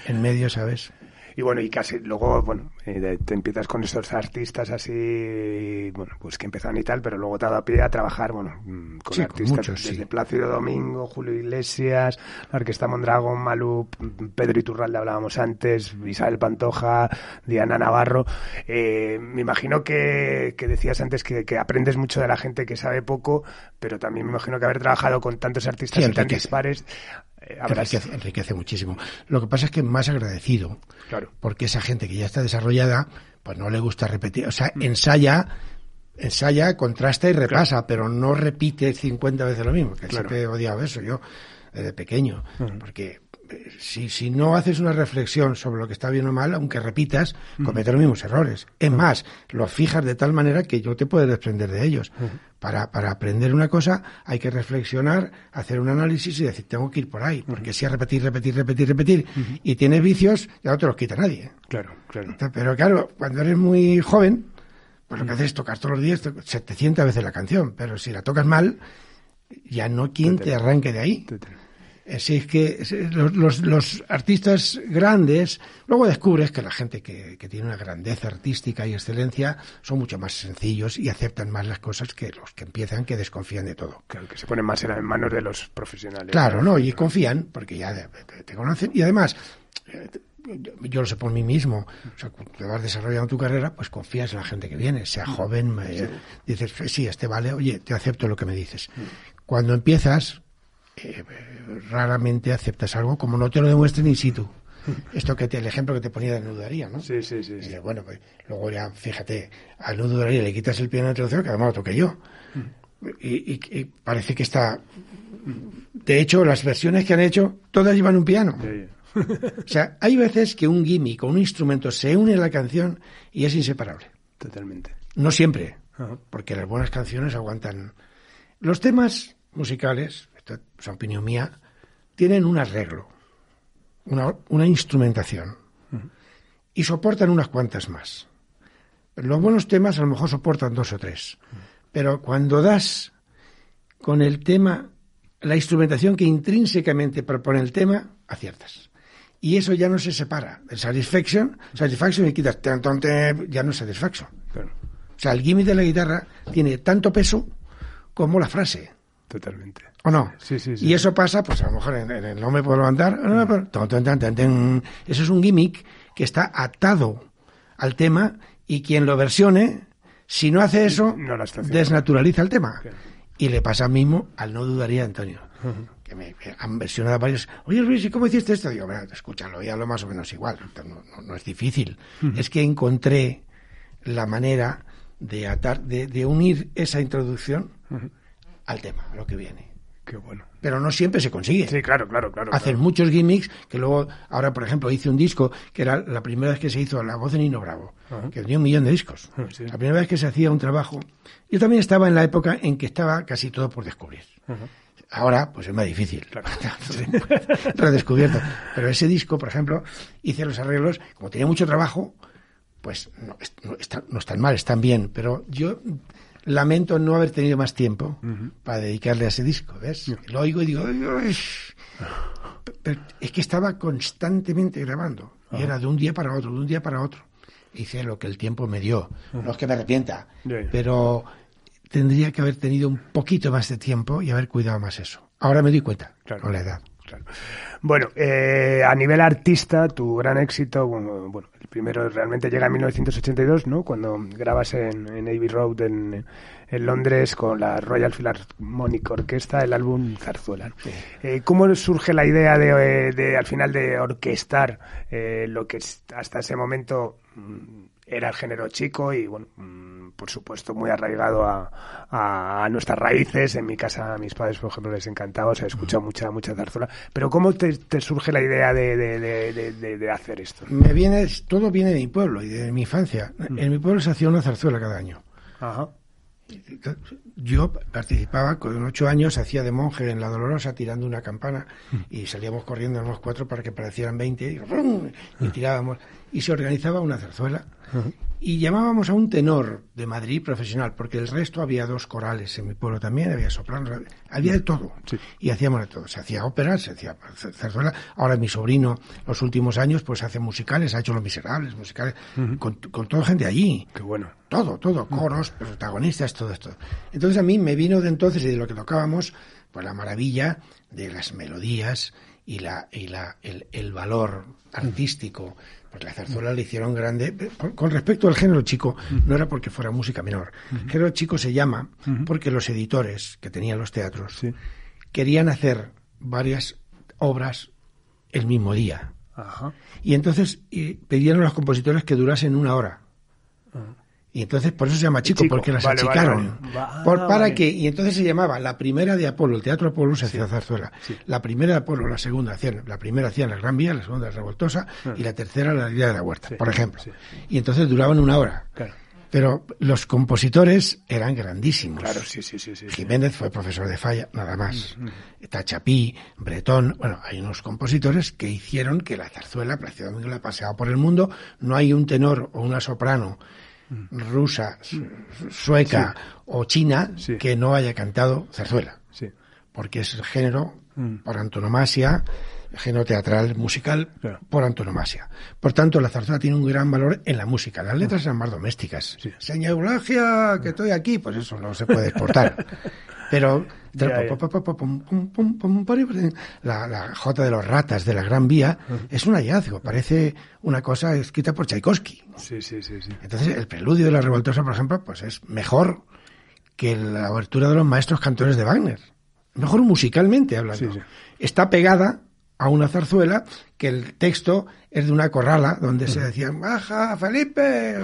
en medio, ¿sabes? Y bueno, y casi luego, bueno, eh, te empiezas con estos artistas así, bueno, pues que empiezan y tal, pero luego te ha dado pie a trabajar, bueno, mm, con artistas desde Plácido Domingo, Julio Iglesias, la Orquesta Mondragón, Malú, Pedro Iturralde hablábamos antes, Isabel Pantoja, Diana Navarro. Eh, me imagino que, que decías antes que, que, aprendes mucho de la gente que sabe poco, pero también me imagino que haber trabajado con tantos artistas y tan dispares enriquece, enriquece, muchísimo. Lo que pasa es que más agradecido, claro. porque esa gente que ya está desarrollada, pues no le gusta repetir, o sea, ensaya ensaya, contrasta y repasa, pero no repite 50 veces lo mismo, que claro. siempre he odiado eso yo desde pequeño, mm. porque si, si no haces una reflexión sobre lo que está bien o mal, aunque repitas, cometes los mismos errores. Es más, los fijas de tal manera que yo te puedo desprender de ellos. Para, para aprender una cosa hay que reflexionar, hacer un análisis y decir, tengo que ir por ahí. Porque si a repetir, repetir, repetir, repetir, y tienes vicios, ya no te los quita nadie. Claro, claro. Pero claro, cuando eres muy joven, pues lo que haces es tocar todos los días 700 veces la canción. Pero si la tocas mal, ya no quien te arranque de ahí. Así es que los, los, artistas grandes, luego descubres que la gente que, que, tiene una grandeza artística y excelencia son mucho más sencillos y aceptan más las cosas que los que empiezan, que desconfían de todo. Claro, que se ponen más en manos de los profesionales. Claro, ¿no? Y confían, porque ya te, conocen. Y además, eh, yo, lo sé por mí mismo. O sea, cuando te vas desarrollando tu carrera, pues confías en la gente que viene, sea mm. joven, dices, sí, este vale, oye, te acepto lo que me dices. Mm. Cuando empiezas, eh, raramente aceptas algo como no te lo demuestren in situ. (laughs) Esto que te, el ejemplo que te ponía de nudaría, ¿no? Sí, sí, sí. bueno, pues luego ya, fíjate, al nudaría le quitas el piano de introducción, que además lo toqué yo. Y, parece que está. De hecho, las versiones que han hecho, todas llevan un piano. (laughs) o sea, hay veces que un gimmick o un instrumento se une a la canción y es inseparable. Totalmente. No siempre, porque las buenas canciones aguantan. Los temas musicales es opinión mía, tienen un arreglo, una, instrumentación, y soportan unas cuantas más. Los buenos temas a lo mejor soportan dos o tres, pero cuando das con el tema la instrumentación que intrínsecamente propone el tema, aciertas. Y eso ya no se separa del satisfaction. Satisfaction y quitas, ya no es satisfaction. O sea, el gimmick de la guitarra tiene tanto peso como la frase. Totalmente. ¿O no? Sí, sí, sí. Y eso pasa, pues a lo mejor en, el no me puedo levantar. Eso es un gimmick que está atado al tema y quien lo versione, si no hace eso, desnaturaliza el tema. Y le pasa mismo al no dudaría Antonio. Que me, han versionado varios. Oye Luis, ¿y cómo hiciste esto? Digo, bueno, escúchalo, ya lo más o menos igual. No, es difícil. Es que encontré la manera de atar, de, de unir esa introducción al tema, a lo que viene. Qué bueno. Pero no siempre se consigue. Sí, claro, claro, claro. Hacen muchos gimmicks que luego, ahora por ejemplo, hice un disco que era la primera vez que se hizo La voz de Nino Bravo, que tenía un millón de discos. Ah, la primera vez que se hacía un trabajo. Yo también estaba en la época en que estaba casi todo por descubrir. Ahora, pues es más difícil. Claro. (laughs) (laughs) Redescubierto. Pero ese disco, por ejemplo, hice los arreglos, como tenía mucho trabajo, pues no, no, no están mal, están bien. Pero yo lamento no haber tenido más tiempo para dedicarle a ese disco, ¿ves? Lo oigo y digo, pero es que estaba constantemente grabando. Y era de un día para otro, de un día para otro. Hice lo que el tiempo me dio. No es que me arrepienta, pero tendría que haber tenido un poquito más de tiempo y haber cuidado más eso. Ahora me doy cuenta, con la edad. Bueno, eh, a nivel artista, tu gran éxito, bueno, el primero realmente llega en 1982, ¿no? Cuando grabas en, en Abbey Road en, Londres con la Royal Philharmonic Orchestra el álbum Zarzuela. Eh, ¿Cómo surge la idea de, de, al final de orquestar eh, lo que hasta ese momento mm, era el género chico y, bueno, mm, por supuesto, muy arraigado a, a, nuestras raíces. En mi casa, a mis padres, por ejemplo, les encantaba, o sea, he escuchado mucha, mucha zarzuela. Pero ¿cómo te, surge la idea de, de, de, hacer esto? Me viene, todo viene de mi pueblo y de mi infancia. Mm. En mi pueblo se hacía una zarzuela cada año. Ajá. Yo participaba con ocho años, hacía de monje en La Dolorosa tirando una campana mm. y salíamos corriendo los cuatro para que parecieran veinte y, y tirábamos. Y se organizaba una zarzuela Y llamábamos a un tenor de Madrid profesional, porque el resto había dos corales en mi pueblo también, había sopranos, había de todo. Y hacíamos de todo. Se hacía ópera, se hacía zarzuela. Ahora mi sobrino, los últimos años, pues hace musicales, ha hecho Los Miserables, musicales, con, con toda gente allí. Qué bueno. Todo, todo, coros, protagonistas, todo esto. Entonces a mí me vino de entonces y de lo que tocábamos, pues la maravilla de las melodías y la, y la, el, el valor artístico pues la zarzuela le hicieron grande. Con respecto al género chico, no era porque fuera música menor. El género chico se llama porque los editores que tenían los teatros querían hacer varias obras el mismo día. Y entonces y pedían a los compositores que durasen una hora. Y entonces por eso se llama chico, porque las achicaron. por, para que, y entonces se llamaba la primera de Apolo, el Teatro Apolo se hacía zarzuela. La primera de Apolo, la segunda hacían, la primera hacían la Gran Vía, la segunda la Revoltosa, ah. y la tercera la Día de la Huerta, por ejemplo. Y entonces duraban una hora. Pero los compositores eran grandísimos. Claro, sí, sí, sí. Jiménez fue profesor de falla, nada más. Mm. Tachapí, Bretón, bueno, hay unos compositores que hicieron que la zarzuela, Plácido Domingo la paseado por el mundo. No hay un tenor o una soprano rusa, sueca o china que no haya cantado zarzuela. Porque es el género, mm. por antonomasia, género teatral, musical, por antonomasia. Por tanto, la zarzuela tiene un gran valor en la música. Las letras eran más domésticas. Seña Eulagia, que estoy aquí, pues eso no se puede exportar. (laughs) Pero la, la J de los ratas de la Gran Vía es un hallazgo, parece una cosa escrita por Tchaikovsky. Sí, sí, sí, sí. Entonces, el preludio de la Revoltosa, por ejemplo, pues es mejor que la abertura de los maestros cantores de Wagner. Mejor musicalmente hablando. Está pegada a una zarzuela que el texto es de una corrala donde se decía baja Felipe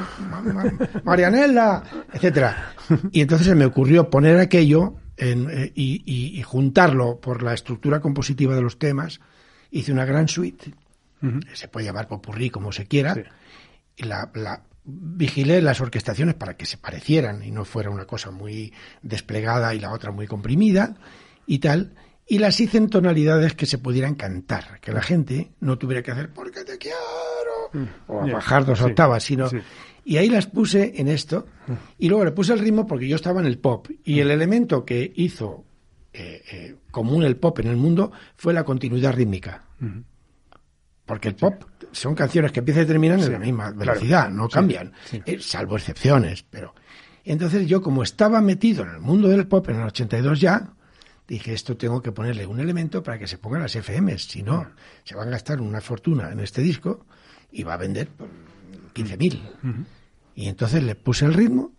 Marianela etcétera y entonces se me ocurrió poner aquello eh, y, juntarlo por la estructura compositiva de los temas, hice una gran suite, se puede llamar popurrí como se quiera, y la, vigilé las orquestaciones para que se parecieran y no fuera una cosa muy desplegada y la otra muy comprimida y tal, y las hice en tonalidades que se pudieran cantar, que la gente no tuviera que hacer porque te quiero mm. o bajar dos octavas, sino y ahí las puse en esto. Y luego le puse el ritmo porque yo estaba en el pop. Y el elemento que hizo eh, eh, común el pop en el mundo fue la continuidad rítmica. Porque el pop son canciones que empiezan y terminan en la misma velocidad, no cambian, eh, salvo excepciones. Pero entonces yo, como estaba metido en el mundo del pop en el 82 ya, dije, esto tengo que ponerle un elemento para que se pongan las FMs, si no, se van a gastar una fortuna en este disco y va a vender 15.000. Y entonces le puse el ritmo,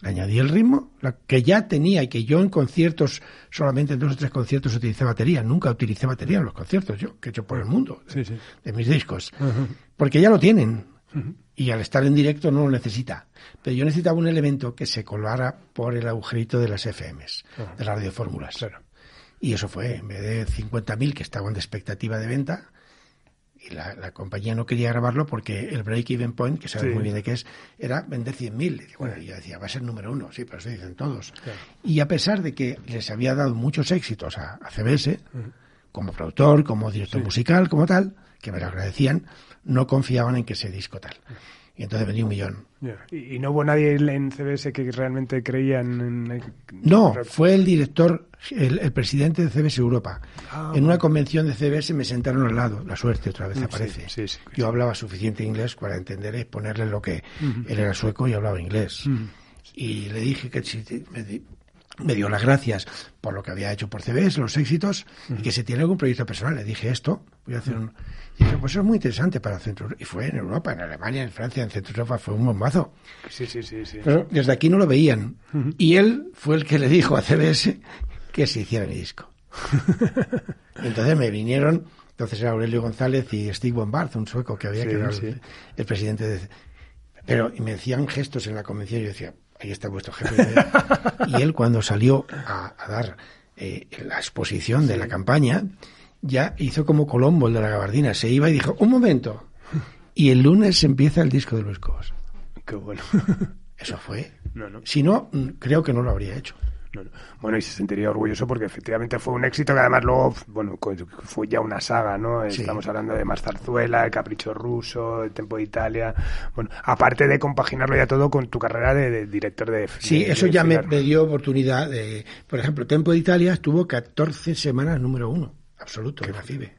le añadí el ritmo, que ya tenía y que yo en conciertos, solamente en dos o tres conciertos utilicé batería. Nunca utilicé batería en los conciertos, yo, que he hecho por el mundo, de, mis discos. Porque ya lo tienen. Y al estar en directo no lo necesita. Pero yo necesitaba un elemento que se colara por el agujerito de las FMs, de las radiofórmulas. Y eso fue, en vez de 50.000 que estaban de expectativa de venta, y la, compañía no quería grabarlo porque el break-even point, que sabes muy bien de qué es, era vender 100.000. Bueno, y yo decía, va a ser número uno, sí, pero eso dicen todos. Y a pesar de que les había dado muchos éxitos a, CBS, como productor, como director musical, como tal, que me lo agradecían, no confiaban en que ese disco tal y entonces vendí un millón. ¿Y, no hubo nadie en CBS que realmente creía en...? No, fue el director, el, presidente de CBS Europa. Ah, en una convención de CBS me sentaron al lado, la suerte otra vez mm, aparece. Yo hablaba suficiente inglés para entender y ponerle lo que... Él era sueco y hablaba inglés. Y le dije que me, dio las gracias por lo que había hecho por CBS, los éxitos, y que si tiene algún proyecto personal. Le dije esto, voy a hacer un y dije, pues eso es muy interesante para Centro Y fue en Europa, en Alemania, en Francia, en Centro Europa, fue un bombazo. Sí, sí, sí. sí. Pero desde aquí no lo veían. Y él fue el que le dijo a CBS que se hiciera el disco. (laughs) entonces me vinieron, entonces era Aurelio González y Stig Bombard, un sueco que había que era el, presidente de... Pero y me decían gestos en la convención y yo decía, ahí está vuestro jefe. (laughs) y él cuando salió a, dar eh, la exposición de la campaña, ya hizo como Colombo, el de la gabardina. Se iba y dijo, un momento. Y el lunes empieza el disco de Luis Cobos. Qué bueno. Eso fue. Si no, creo que no lo habría hecho. Bueno, y se sentiría orgulloso porque efectivamente fue un éxito que además luego, bueno, fue ya una saga, ¿no? Estamos hablando de Más Zarzuela, El Capricho Ruso, El Tempo de Italia. Bueno, aparte de compaginarlo ya todo con tu carrera de, director de. Sí, eso ya me, dio oportunidad de. Por ejemplo, Tempo de Italia estuvo 14 semanas número uno, absoluto, en la FIBE.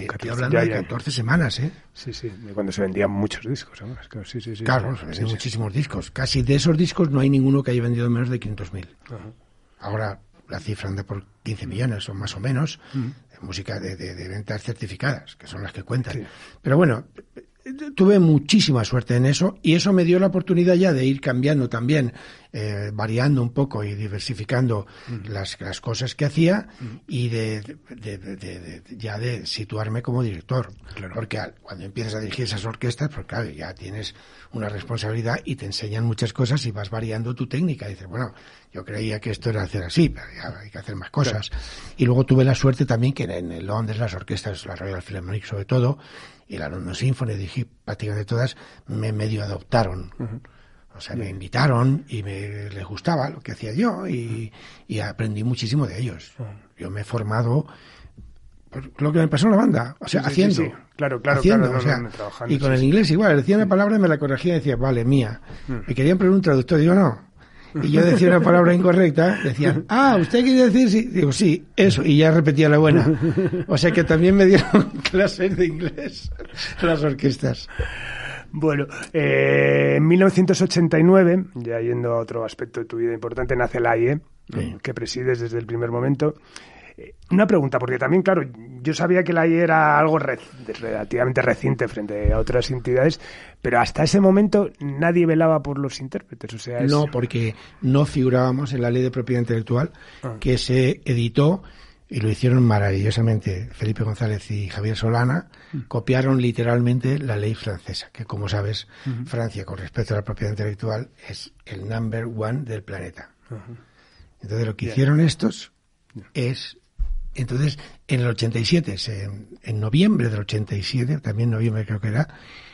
Estoy hablando de 14 semanas, ¿eh? Sí, sí, cuando se vendían muchos discos. Claro, sí, sí, sí, claro se vendían muchísimos discos. Casi de esos discos no hay ninguno que haya vendido menos de 500.000. Ahora la cifra anda por 15 millones o más o menos música de, de, ventas certificadas, que son las que cuentan. Pero bueno, tuve muchísima suerte en eso y eso me dio la oportunidad ya de ir cambiando también, eh, variando un poco y diversificando las, las, cosas que hacía y de, ya de situarme como director. Porque cuando empiezas a dirigir esas orquestas, pues claro, ya tienes una responsabilidad y te enseñan muchas cosas y vas variando tu técnica. Y dices, bueno, yo creía que esto era hacer así, pero ya hay que hacer más cosas. Y luego tuve la suerte también que en Londres las orquestas, la Royal Philharmonic sobre todo, y la London Symphony, dije prácticamente todas, me medio adoptaron. O sea, me invitaron y me les gustaba lo que hacía yo y, aprendí muchísimo de ellos. Yo me he formado lo que me pasó en la banda, o sea, haciendo. Claro, claro, haciendo, y con el inglés igual, decía una palabra y me la corregía y decía, vale, mía. Me querían poner un traductor, digo, no, y yo decía una palabra incorrecta, decían, ah, ¿usted quiere decir sí? Digo, sí, eso, y ya repetía la buena. O sea que también me dieron (laughs) clases de inglés las orquestas. Bueno, eh, en 1989, ya yendo a otro aspecto de tu vida importante, nace la AIE, que presides desde el primer momento. Una pregunta, porque también, claro, yo sabía que la AI era algo relativamente reciente frente a otras entidades, pero hasta ese momento nadie velaba por los intérpretes. O sea, No, porque no figurábamos en la ley de propiedad intelectual ah. que se editó y lo hicieron maravillosamente Felipe González y Javier Solana, mm. copiaron literalmente la ley francesa, que como sabes, Francia con respecto a la propiedad intelectual es el number one del planeta. Entonces lo que hicieron estos es entonces, en el 87, se, en noviembre del 87, también noviembre creo que era,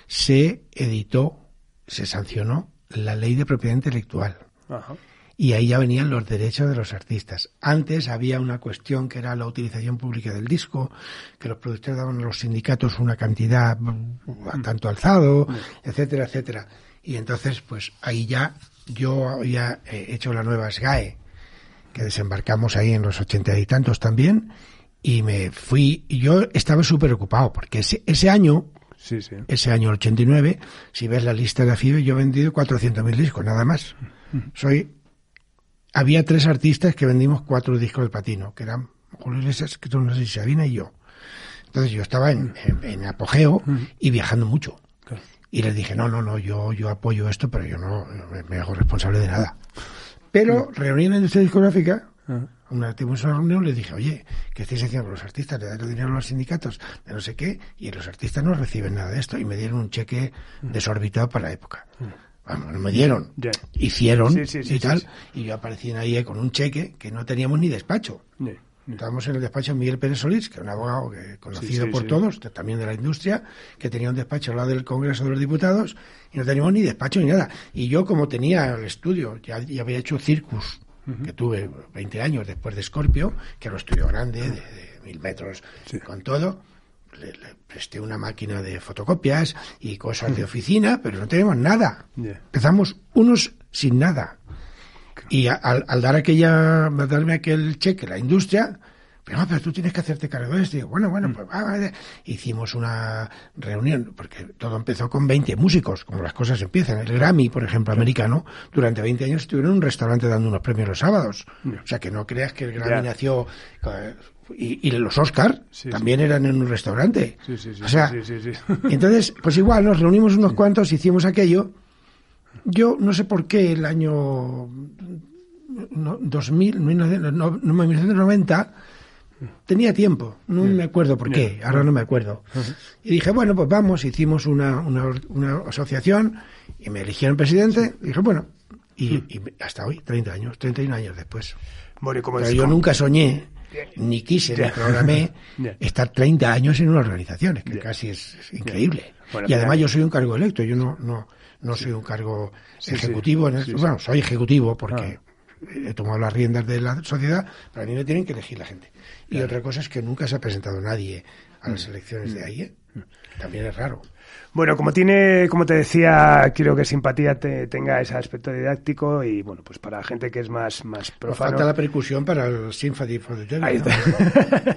se editó, se sancionó la ley de propiedad intelectual. Y ahí ya venían los derechos de los artistas. Antes había una cuestión que era la utilización pública del disco, que los productores daban a los sindicatos una cantidad mm, tanto alzado, etcétera, etcétera. Y entonces, pues ahí ya yo había eh, hecho la nueva SGAE, que desembarcamos ahí en los ochenta y tantos también, y me fui, y yo estaba súper ocupado, porque ese, ese año, sí, sí. ese año 89, si ves la lista de la FIBE, yo he vendido 400.000 discos, nada más. Soy, había tres artistas que vendimos cuatro discos de patino, que eran Julio Iglesias, que tú no sé si Sabina y yo. Entonces yo estaba en, en, apogeo y viajando mucho. Y les dije, no, no, no, yo, yo apoyo esto, pero yo no me hago responsable de nada. Pero reuní en la industria discográfica, ah. una, tuvimos una reunión, le dije, oye, ¿qué estáis haciendo con los artistas? Le dan dinero a los sindicatos, de no sé qué, y los artistas no reciben nada de esto. Y me dieron un cheque mm. desorbitado para la época. Mm. Vamos, no me dieron. Hicieron y tal. Y yo aparecí ahí con un cheque que no teníamos ni despacho. Estábamos en el despacho de Miguel Pérez Solís, que es un abogado que, conocido por todos, también de la industria, que tenía un despacho al lado del Congreso de los Diputados, y no teníamos ni despacho ni nada. Y yo, como tenía el estudio, ya, había hecho Circus, que tuve 20 años después de Scorpio, que era un estudio grande, de, mil metros, con todo, le, presté una máquina de fotocopias y cosas de oficina, pero no tenemos nada. Empezamos unos sin nada. Y al, dar aquella, darme aquel cheque, la industria, pero, pero tú tienes que hacerte cargo de esto. Y digo, bueno, bueno, mm. pues va, hicimos una reunión, porque todo empezó con 20 músicos, como las cosas empiezan. El Grammy, por ejemplo, americano, durante 20 años estuvieron en un restaurante dando unos premios los sábados. O sea, que no creas que el Grammy nació... Y, los Oscar también eran en un restaurante. o sea, entonces, pues igual, nos reunimos unos cuantos, hicimos aquello yo no sé por qué el año 2000, 1990, tenía tiempo, no me acuerdo por qué, ahora no me acuerdo. Y dije, bueno, pues vamos, hicimos una, una, asociación y me eligieron presidente. Y dije, bueno, y, hasta hoy, 30 años, 31 años después. Bueno, Pero yo nunca soñé, ni quise, ni programé (laughs) estar 30 años en una organización, que casi es, increíble. y además yo soy un cargo electo, yo no, no, no soy un cargo ejecutivo. bueno, soy ejecutivo porque he tomado las riendas de la sociedad, pero a mí me tienen que elegir la gente. Y otra cosa es que nunca se ha presentado nadie a las mm. elecciones de ahí, ¿eh? también es raro. Bueno, como tiene, como te decía, quiero que simpatía te, tenga ese aspecto didáctico y bueno, pues para gente que es más más profano. falta la percusión para el Symphony for the Ahí está. (laughs)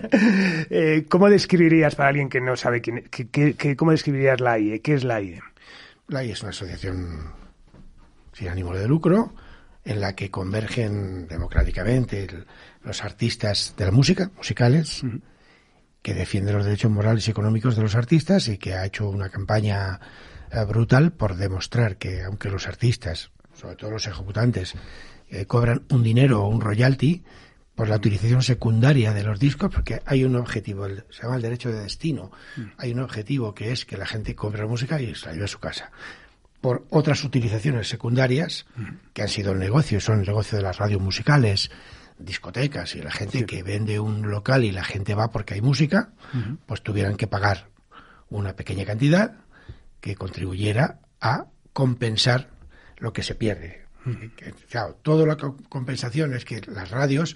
eh, ¿Cómo describirías para alguien que no sabe quién, que, cómo describirías la IE? ¿Qué es la IE? La es una asociación sin ánimo de lucro en la que convergen democráticamente los artistas de la música, musicales que defiende los derechos morales y económicos de los artistas y que ha hecho una campaña eh, brutal por demostrar que aunque los artistas, sobre todo los ejecutantes, eh, cobran un dinero o un royalty por la utilización secundaria de los discos, porque hay un objetivo, se llama el derecho de destino, mm. hay un objetivo que es que la gente compre música y se la lleve a su casa. Por otras utilizaciones secundarias, mm. que han sido el negocio, son el negocio de las radios musicales, discotecas y la gente que vende un local y la gente va porque hay música, pues tuvieran que pagar una pequeña cantidad que contribuyera a compensar lo que se pierde. claro, toda la compensación es que las radios,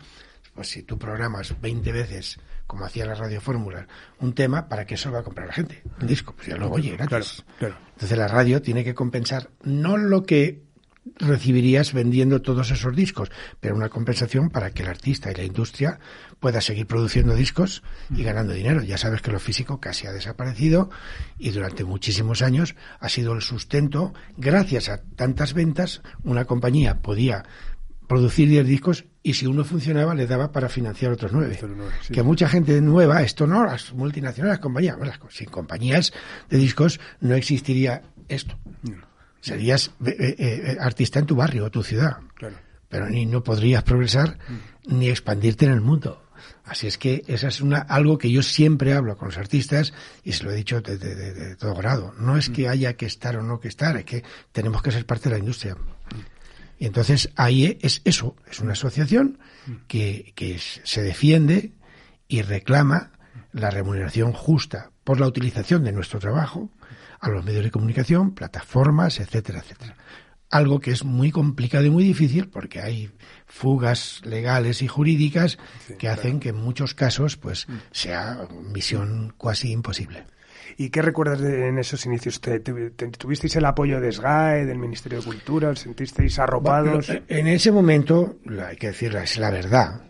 pues si tú programas 20 veces, como hacía la radio fórmula, un tema, ¿para qué eso va a comprar la gente? Un disco, pues ya luego oye gratis. Entonces la radio tiene que compensar no lo que recibirías vendiendo todos esos discos, pero una compensación para que el artista y la industria pueda seguir produciendo discos y ganando dinero. Ya sabes que lo físico casi ha desaparecido y durante muchísimos años ha sido el sustento. Gracias a tantas ventas, una compañía podía producir 10 discos y si uno funcionaba le daba para financiar otros 9. Que mucha gente nueva, esto no, las multinacionales, las compañías, sin compañías de discos no existiría esto serías eh, eh, eh, artista en tu barrio o tu ciudad. Pero ni no podrías progresar mm. ni expandirte en el mundo. Así es que esa es una, algo que yo siempre hablo con los artistas y se lo he dicho de, todo grado. No es que mm. haya que estar o no que estar, es que tenemos que ser parte de la industria. Mm. Y entonces ahí es eso, es una asociación que, que se defiende y reclama la remuneración justa por la utilización de nuestro trabajo a los medios de comunicación, plataformas, etcétera, etcétera. Algo que es muy complicado y muy difícil porque hay fugas legales y jurídicas que hacen que en muchos casos pues mm. sea misión casi imposible. ¿Y qué recuerdas de, en esos inicios? ¿Tuvisteis el apoyo de SGAE, del Ministerio de Cultura? ¿Os sentisteis arropados? en ese momento, hay que decirlo, es la verdad.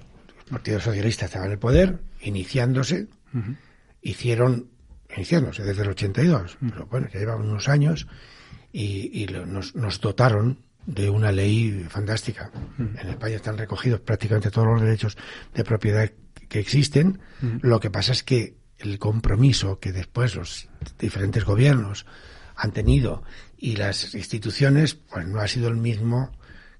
El Partido Socialista estaba en el poder, iniciándose, hicieron iniciándose desde el 82, pero bueno, ya llevan unos años y, nos, dotaron de una ley fantástica. En España están recogidos prácticamente todos los derechos de propiedad que existen. Lo que pasa es que el compromiso que después los diferentes gobiernos han tenido y las instituciones, pues no ha sido el mismo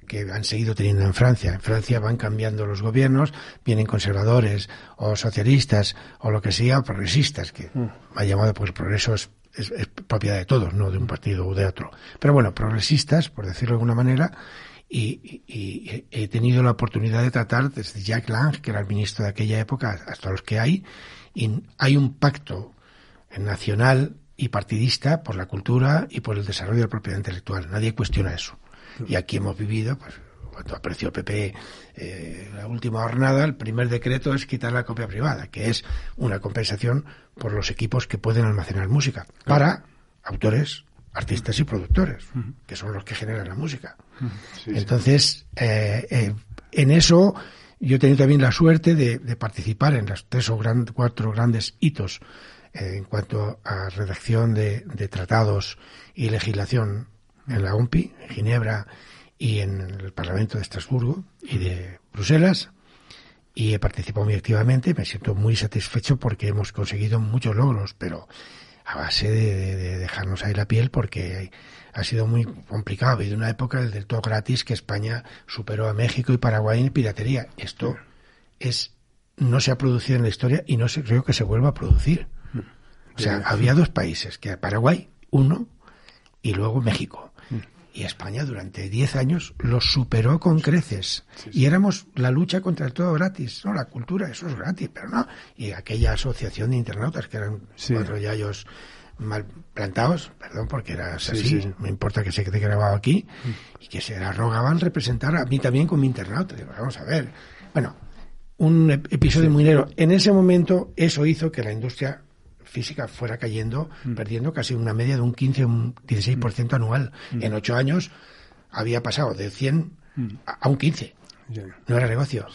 que han seguido teniendo en Francia. En Francia van cambiando los gobiernos, vienen conservadores o socialistas o lo que sea, progresistas, que mm. ha llamado pues progreso es, propiedad de todos, no de un partido o de otro. Pero bueno, progresistas, por decirlo de alguna manera, y, he tenido la oportunidad de tratar desde Jacques Lange, que era el ministro de aquella época, hasta los que hay, y hay un pacto nacional y partidista por la cultura y por el desarrollo de la propiedad intelectual. Nadie cuestiona eso. Y aquí hemos vivido, pues, cuando apareció PP eh, la última jornada, el primer decreto es quitar la copia privada, que es una compensación por los equipos que pueden almacenar música para autores, artistas y productores, que son los que generan la música. Entonces, eh, eh, en eso yo he tenido también la suerte de, participar en los tres o cuatro grandes hitos en cuanto a redacción de, de tratados y legislación en la OMPI, en Ginebra y en el Parlamento de Estrasburgo y de Bruselas y he participado muy activamente. Me siento muy satisfecho porque hemos conseguido muchos logros, pero a base de, dejarnos ahí la piel porque ha sido muy complicado. y de una época del todo gratis que España superó a México y Paraguay en piratería. Esto es no se ha producido en la historia y no se, creo que se vuelva a producir. O sea, había dos países, que Paraguay, uno, y luego México. Y España durante 10 años lo superó con creces. Y éramos la lucha contra el todo gratis. No, la cultura, eso es gratis, pero no. Y aquella asociación de internautas, que eran cuatro yayos mal plantados, perdón, porque era así, me importa que se quede grabado aquí, mm. y que se arrogaban representar a mí también con mi internauta. Digo, vamos a ver. Bueno, un episodio muy negro. En ese momento, eso hizo que la industria física fuera cayendo, mm. perdiendo casi una media de un 15 un 16% anual. Mm. En ocho años había pasado de 100 a, un 15. No era negocio.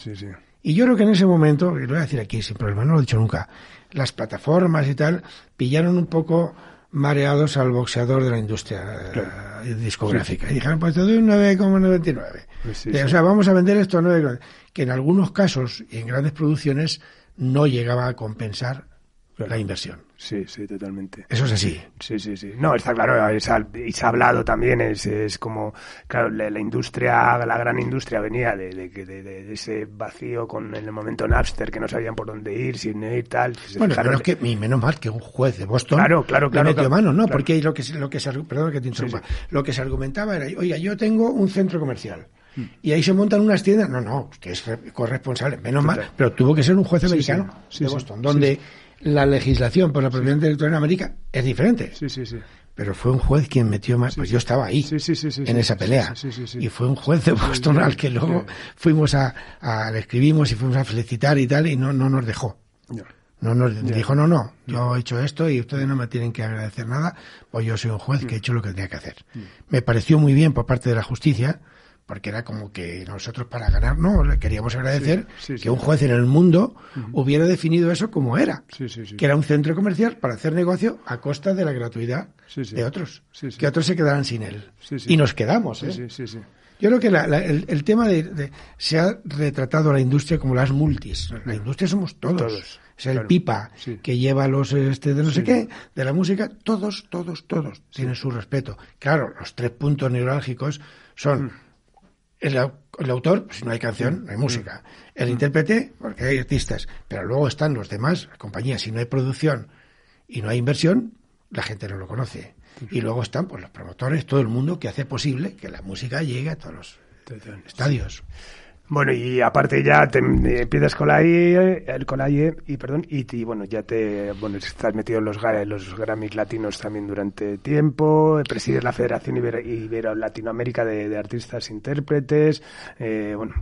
Y yo creo que en ese momento, y lo voy a decir aquí sin problema, no lo he dicho nunca, las plataformas y tal pillaron un poco mareados al boxeador de la industria eh, discográfica. Y dijeron, pues te doy un 9,99. Pues o sea, vamos a vender esto a 9, que en algunos casos y en grandes producciones no llegaba a compensar la inversión. Sí, sí, totalmente. Eso es así. Sí, sí, sí. No, está claro, y se ha hablado también, es, es como, claro, la, industria, la gran industria venía de, de, de, de, ese vacío con en el momento Napster, que no sabían por dónde ir, sin ir, tal. Bueno, claro, que, y menos mal que un juez de Boston claro, claro, claro, metió mano, ¿no? Porque lo que, lo que se, perdón que te interrumpa, lo que se argumentaba era, oiga, yo tengo un centro comercial. Mm. Y ahí se montan unas tiendas. No, no, usted es corresponsable, menos mal, pero tuvo que ser un juez americano de Boston, donde la legislación por la propiedad intelectual en América es diferente. Sí, sí, sí. Pero fue un juez quien metió más, pues yo estaba ahí, en esa pelea. Y fue un juez de Boston al que luego fuimos a, le escribimos y fuimos a felicitar y tal, y no, no nos dejó. No nos dijo, no, no, yo he hecho esto y ustedes no me tienen que agradecer nada, pues yo soy un juez que he hecho lo que tenía que hacer. Me pareció muy bien por parte de la justicia, porque era como que nosotros para ganar, no, le queríamos agradecer que un juez en el mundo hubiera definido eso como era, que era un centro comercial para hacer negocio a costa de la gratuidad de otros, que otros se quedaran sin él. Y nos quedamos. ¿eh? Yo creo que el, tema de, se ha retratado a la industria como las multis. La industria somos todos. es el pipa que lleva los este de no sé qué, de la música, todos, todos, todos tienen su respeto. Claro, los tres puntos neurálgicos son mm el, autor, si no hay canción, no hay música. El intérprete, porque hay artistas. Pero luego están los demás, compañías, si no hay producción y no hay inversión, la gente no lo conoce. Y luego están pues los promotores, todo el mundo que hace posible que la música llegue a todos los estadios. Bueno, y aparte ya te empiezas con la IE, el con la IE, y perdón, y, bueno, ya te, bueno, estás metido en los, los Grammys latinos también durante tiempo, presides la Federación Ibero, Latinoamérica de, Artistas Intérpretes, eh, bueno,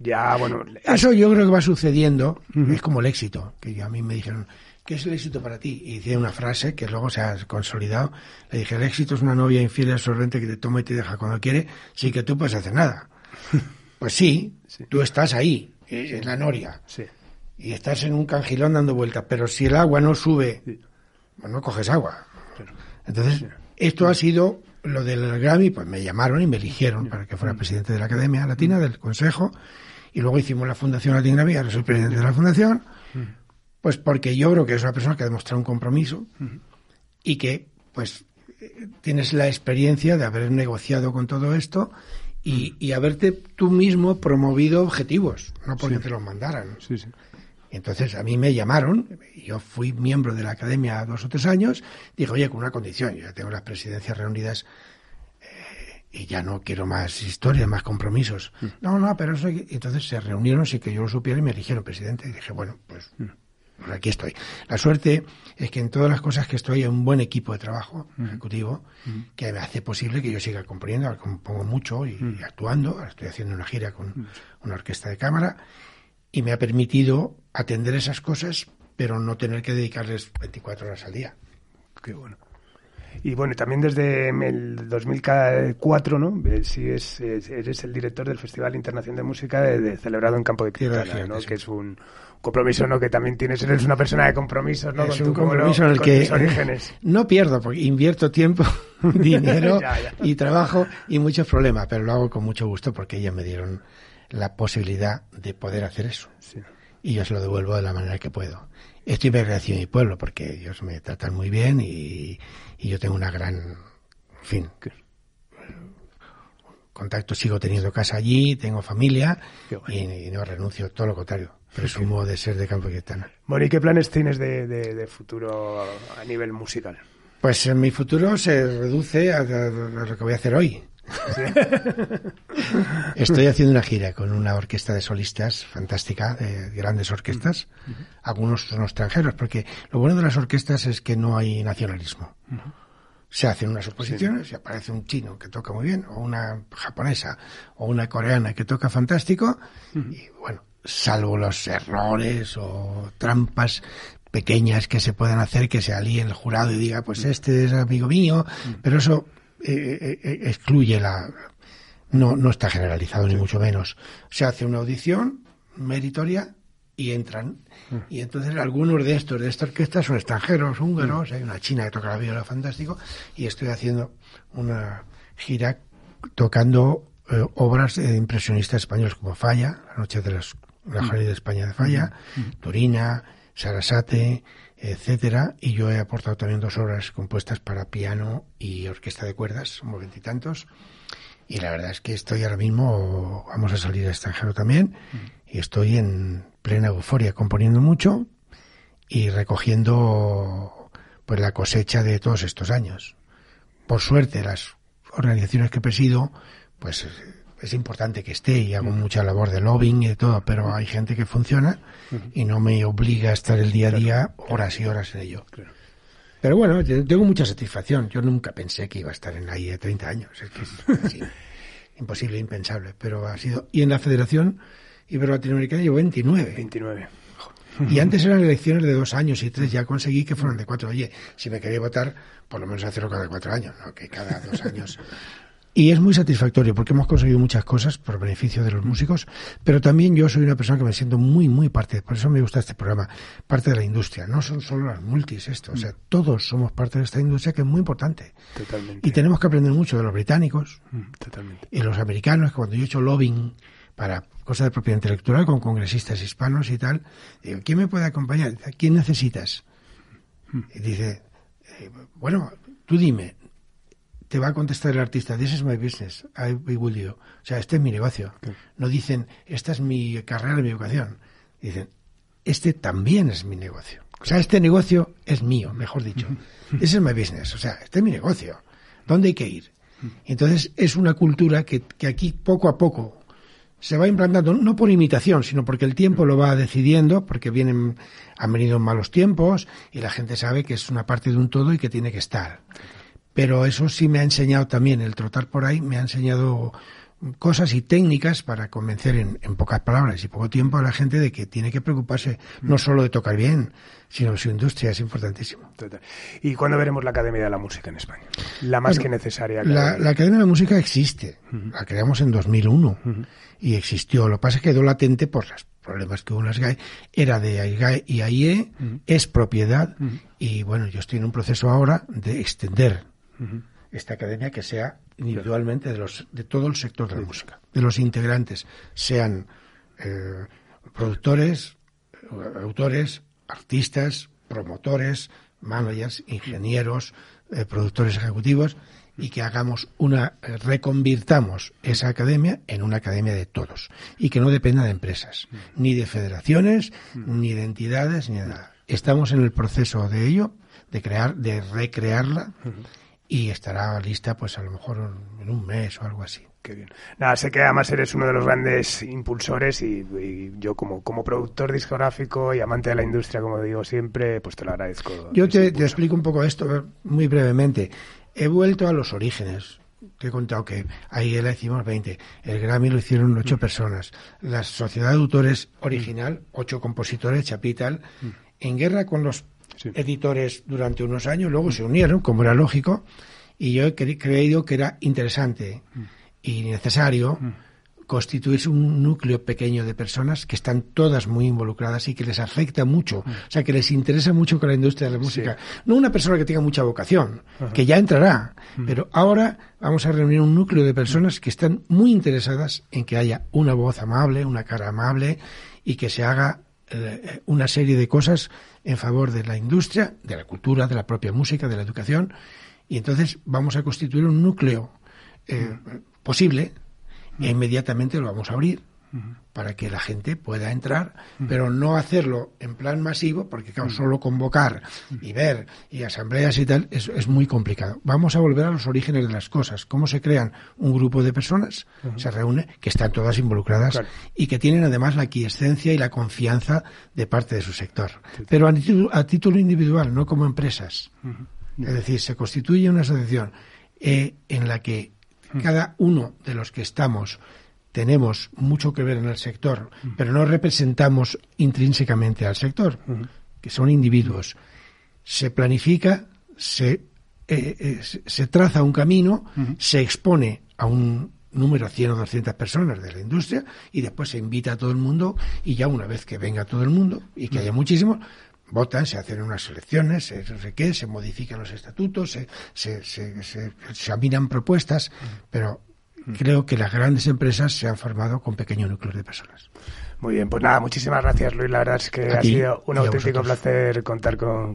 ya, bueno. Eso yo creo que va sucediendo, es como el éxito, que a mí me dijeron, ¿qué es el éxito para ti? Y hice una frase que luego se ha consolidado. Le dije, el éxito es una novia infiel y absorbente que te toma y te deja cuando quiere, sin que tú puedes hacer nada. (laughs) Pues sí, tú estás ahí, en la noria. Y estás en un cangilón dando vueltas, pero si el agua no sube, pues no coges agua. Entonces, esto ha sido lo del Grammy, pues me llamaron y me eligieron para que fuera mm. presidente de la Academia Latina, del Consejo, y luego hicimos la Fundación Latin Grammy, ahora soy presidente de la Fundación, mm. pues porque yo creo que es una persona que ha demostrado un compromiso mm. y que, pues, tienes la experiencia de haber negociado con todo esto y, haberte tú mismo promovido objetivos, no porque te los mandaran. Sí, sí. Entonces a mí me llamaron, yo fui miembro de la academia dos o tres años, dije, oye, con una condición, yo ya tengo las presidencias reunidas eh, y ya no quiero más historias, más compromisos. Mm. No, no, pero eso... Entonces se reunieron sin que yo lo supiera y me eligieron presidente y dije, bueno, pues... Aquí estoy. La suerte es que en todas las cosas que estoy hay un buen equipo de trabajo ejecutivo que me hace posible que yo siga componiendo, compongo mucho y, actuando. Ahora estoy haciendo una gira con una orquesta de cámara y me ha permitido atender esas cosas, pero no tener que dedicarles 24 horas al día. Qué bueno. Y bueno, también desde el 2004, ¿no? Eh, sí, es, eres el director del Festival Internacional de Música de, celebrado en Campo de Cristal, ¿no? Que es un compromiso, ¿no? Que también tienes, eres una persona de compromisos, ¿no? Es un compromiso en el que (laughs) no pierdo, porque invierto tiempo, (laughs) dinero (laughs) y trabajo y muchos problemas, pero lo hago con mucho gusto porque ellos me dieron la posibilidad de poder hacer eso. Y yo se lo devuelvo de la manera que puedo. Estoy muy agradecido a mi pueblo porque ellos me tratan muy bien y, yo tengo una gran, en fin, contacto, sigo teniendo casa allí, tengo familia y, no renuncio, todo lo contrario. Presumo de ser de Campo Quintana. Bueno, ¿y qué planes tienes de, futuro a nivel musical? Pues en mi futuro se reduce a, lo que voy a hacer hoy. (laughs) Estoy haciendo una gira con una orquesta de solistas fantástica, de grandes orquestas. Algunos son extranjeros, porque lo bueno de las orquestas es que no hay nacionalismo. Se hacen unas oposiciones y aparece un chino que toca muy bien, o una japonesa, o una coreana que toca fantástico, y bueno, salvo los errores o trampas pequeñas que se puedan hacer, que se alíe el jurado y diga, pues este es amigo mío, pero eso eh, eh, eh, excluye la... No, no está generalizado, ni mucho menos. Se hace una audición meritoria y entran. Y entonces algunos de estos, de esta orquesta, son extranjeros, húngaros, hay una china que toca la viola fantástico, y estoy haciendo una gira tocando obras de impresionistas españoles como Falla, La Noche de las, la de España de Falla, Turina, Sarasate, etcétera, y yo he aportado también dos obras compuestas para piano y orquesta de cuerdas, somos veintitantos, y, la verdad es que estoy ahora mismo, vamos a salir al extranjero también, y estoy en plena euforia, componiendo mucho y recogiendo pues la cosecha de todos estos años. Por suerte, las organizaciones que presido, pues es importante que esté y hago mucha labor de lobbying y de todo, pero hay gente que funciona y no me obliga a estar el día a día horas y horas en ello. Pero bueno, tengo mucha satisfacción. Yo nunca pensé que iba a estar en la IE 30 años. Es que es (laughs) imposible, impensable. Pero ha sido. Y en la Federación Ibero-Latinoamericana llevo 29. 29. Y antes eran elecciones de dos años y tres, ya conseguí que fueran de cuatro. Oye, si me quería votar, por lo menos hacerlo cada cuatro años, no que cada dos años (laughs) y es muy satisfactorio porque hemos conseguido muchas cosas por beneficio de los músicos, pero también yo soy una persona que me siento muy, muy parte, por eso me gusta este programa, parte de la industria. No son solo las multis esto, o sea, mm. todos somos parte de esta industria que es muy importante. Totalmente. Y tenemos que aprender mucho de los británicos mm, Totalmente. y los americanos, que cuando yo he hecho lobbying para cosas de propiedad intelectual con congresistas hispanos y tal, digo, ¿quién me puede acompañar? ¿Quién necesitas? Mm. Y dice, eh, bueno, tú dime, te va a contestar el artista, this is my business, I will you. O sea, este es mi negocio. No dicen, esta es mi carrera, mi vocación. Dicen, este también es mi negocio. O sea, este negocio es mío, mejor dicho. (laughs) This is my business. O sea, este es mi negocio. ¿Dónde hay que ir? Entonces, es una cultura que, que aquí poco a poco se va implantando, no por imitación, sino porque el tiempo lo va decidiendo, porque vienen, han venido malos tiempos y la gente sabe que es una parte de un todo y que tiene que estar. Pero eso sí me ha enseñado también, el trotar por ahí me ha enseñado cosas y técnicas para convencer en, pocas palabras y poco tiempo a la gente de que tiene que preocuparse no solo de tocar bien, sino de su industria, es importantísimo. ¿Y cuándo veremos la Academia de la Música en España? La más que necesaria. La, Academia de la Música existe, la creamos en 2001 y existió. Lo que pasa es que quedó latente por los problemas que hubo en las GAE. Era de AIGAE y AIE, es propiedad y bueno, yo estoy en un proceso ahora de extender esta academia que sea individualmente de, los, de todo el sector de la música, de los integrantes, sean eh, productores, autores, artistas, promotores, managers, ingenieros, eh, productores ejecutivos, y que hagamos una, eh, reconvirtamos esa academia en una academia de todos, y que no dependa de empresas, ni de federaciones, ni de entidades, ni de nada. Estamos en el proceso de ello, de crear, de recrearla, y estará lista pues a lo mejor en un mes o algo así. Qué bien. Nada, sé que además eres uno de los grandes impulsores y, yo como, como productor discográfico y amante de la industria, como digo siempre, pues te lo agradezco. Yo te, explico un poco esto muy brevemente. He vuelto a los orígenes. Te he contado que ahí le hicimos 20. El Grammy lo hicieron ocho mm. personas. La Sociedad de Autores original, ocho compositores, Chapital. Mm. En guerra con los editores durante unos años, luego se unieron, como era lógico, y yo he creído que era interesante y necesario constituirse un núcleo pequeño de personas que están todas muy involucradas y que les afecta mucho, o sea, que les interesa mucho con la industria de la música. No una persona que tenga mucha vocación, que ya entrará, pero ahora vamos a reunir un núcleo de personas que están muy interesadas en que haya una voz amable, una cara amable y que se haga eh, una serie de cosas en favor de la industria, de la cultura, de la propia música, de la educación, y entonces vamos a constituir un núcleo eh, posible e inmediatamente lo vamos a abrir para que la gente pueda entrar, pero no hacerlo en plan masivo, porque claro, solo convocar y ver y asambleas y tal es, es, muy complicado. Vamos a volver a los orígenes de las cosas. ¿Cómo se crean un grupo de personas? Se reúne, que están todas involucradas y que tienen además la quiescencia y la confianza de parte de su sector. Pero a, título individual, no como empresas. Es decir, se constituye una asociación eh, en la que cada uno de los que estamos tenemos mucho que ver en el sector, pero no representamos intrínsecamente al sector, que son individuos. Se planifica, se, eh, eh, se traza un camino, se expone a un número 100 o 200 personas de la industria y después se invita a todo el mundo y ya una vez que venga todo el mundo y que haya muchísimos, votan, se hacen unas elecciones, se, qué, se modifican los estatutos, se, se, se, se examinan propuestas, pero creo que las grandes empresas se han formado con pequeños núcleos de personas. Muy bien, pues nada, muchísimas gracias Luis. La verdad es que ha sido un auténtico placer contar con,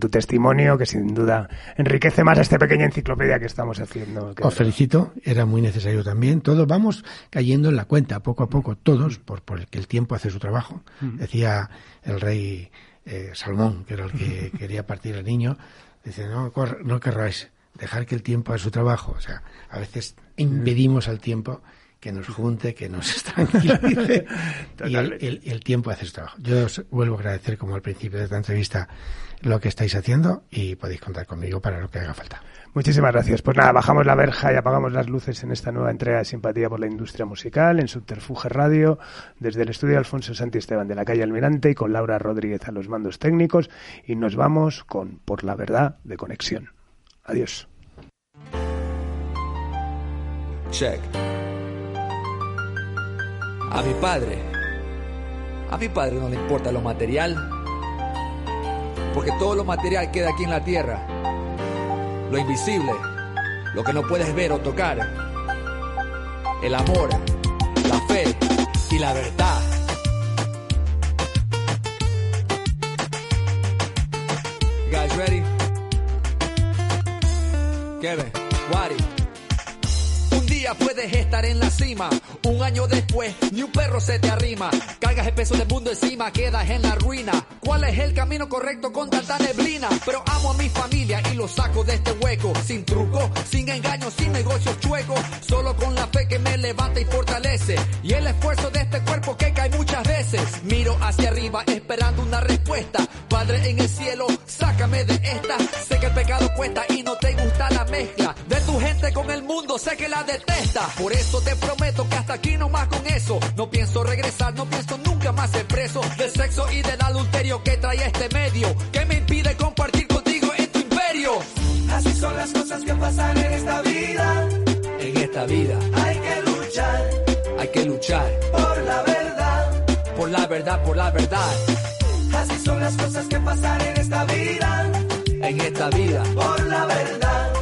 tu testimonio, que sin duda enriquece más a esta pequeña enciclopedia que estamos haciendo. Os felicito, era muy necesario también. Todos vamos cayendo en la cuenta, poco a poco, todos, por, por el que el tiempo hace su trabajo. Decía el rey eh, Salmón, que era el que (laughs) quería partir al niño, dice, no, no querráis dejar que el tiempo haga su trabajo. O sea, a veces impedimos al tiempo que nos junte, que nos (laughs) tranquilice (laughs) y el, tiempo hace su trabajo. Yo os vuelvo a agradecer, como al principio de esta entrevista, lo que estáis haciendo y podéis contar conmigo para lo que haga falta. Muchísimas gracias. Pues nada, bajamos la verja y apagamos las luces en esta nueva entrega de Simpatía por la Industria Musical en Subterfuge Radio, desde el estudio Alfonso Santi Esteban de la calle Almirante y con Laura Rodríguez a los mandos técnicos y nos vamos con Por la Verdad de Conexión. Adiós. Check. A mi padre, a mi padre no le importa lo material, porque todo lo material queda aquí en la tierra. Lo invisible, lo que no puedes ver o tocar, el amor, la fe y la verdad. Guys ready? Kevin, Wadi puedes estar en la cima. Un año después, ni un perro se te arrima. Cargas el peso del mundo encima, quedas en la ruina. ¿Cuál es el camino correcto con tanta neblina? Pero amo a mi familia y lo saco de este hueco. Sin truco, sin engaño, sin negocios chuecos. Solo con la fe que me levanta y fortalece. Y el esfuerzo de este cuerpo que cae muchas veces. Miro hacia arriba esperando una respuesta. Padre en el cielo, sácame de esta. Sé que el pecado cuesta y no te gusta la mezcla. De tu gente con el mundo, sé que la detesta. Por eso te prometo que hasta aquí no más con eso. No pienso regresar, no pienso nunca más ser preso del sexo y del adulterio que trae este medio. Que me impide compartir contigo en tu imperio. Así son las cosas que pasan en esta vida. En esta vida. Hay que luchar. Hay que luchar. Por la verdad. Por la verdad, por la verdad. Así son las cosas que pasan en esta vida. En esta vida. Por la verdad.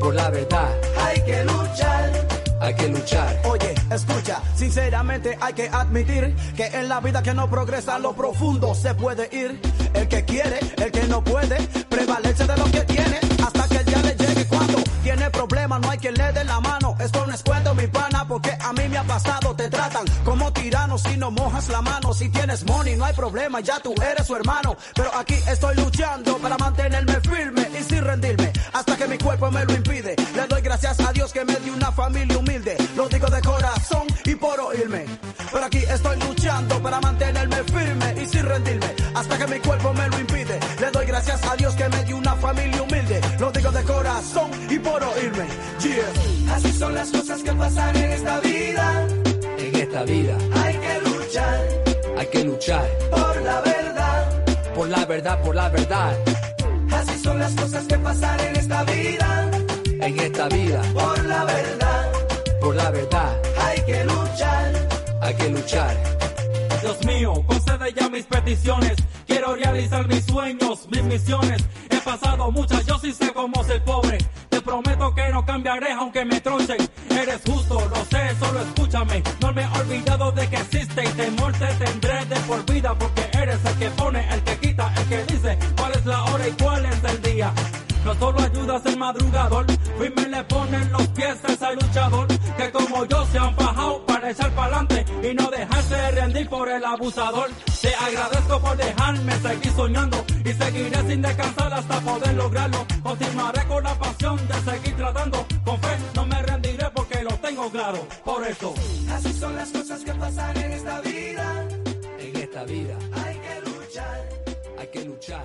Por la verdad. Hay que luchar hay que luchar. Oye, escucha, sinceramente hay que admitir que en la vida que no progresa lo profundo se puede ir. El que quiere, el que no puede, prevalece de lo que tiene hasta que el día le llegue cuando tiene problemas, no hay quien le dé la mano. Esto no es cuento, mi pana, porque a mí me ha pasado. Te tratan como tirano si no mojas la mano. Si tienes money, no hay problema, ya tú eres su hermano. Pero aquí estoy luchando para mantenerme cuerpo me lo impide. Le doy gracias a Dios que me dio una familia humilde. Lo digo de corazón y por oírme. Así son las cosas que pasan en esta vida. En esta vida. Hay que luchar. Hay que luchar. Por la verdad. Por la verdad, por la verdad. Así son las cosas que pasan en esta vida. En esta vida. Por la verdad. Por la verdad. Hay que luchar. Hay que luchar. Dios mío, concede ya mis peticiones. Quiero realizar mis sueños, mis misiones. He pasado muchas, yo sí sé cómo ser pobre. Te prometo que no cambiaré aunque me tronchen. Eres justo, lo sé, solo escúchame. No me he olvidado de que existe y temor te tendré de por vida. Porque eres el que pone, el que quita, el que dice cuál es la hora y cuál es el día. No solo ayudas el madrugador, firme le ponen los pies a ese luchador. Que como yo se han bajado para echar para adelante y no dejar el abusador. Te agradezco por dejarme seguir soñando y seguiré sin descansar hasta poder lograrlo. Continuaré con la pasión de seguir tratando. Con fe no me rendiré porque lo tengo claro. Por eso, Así son las cosas que pasan en esta vida. En esta vida Hay que luchar hay que luchar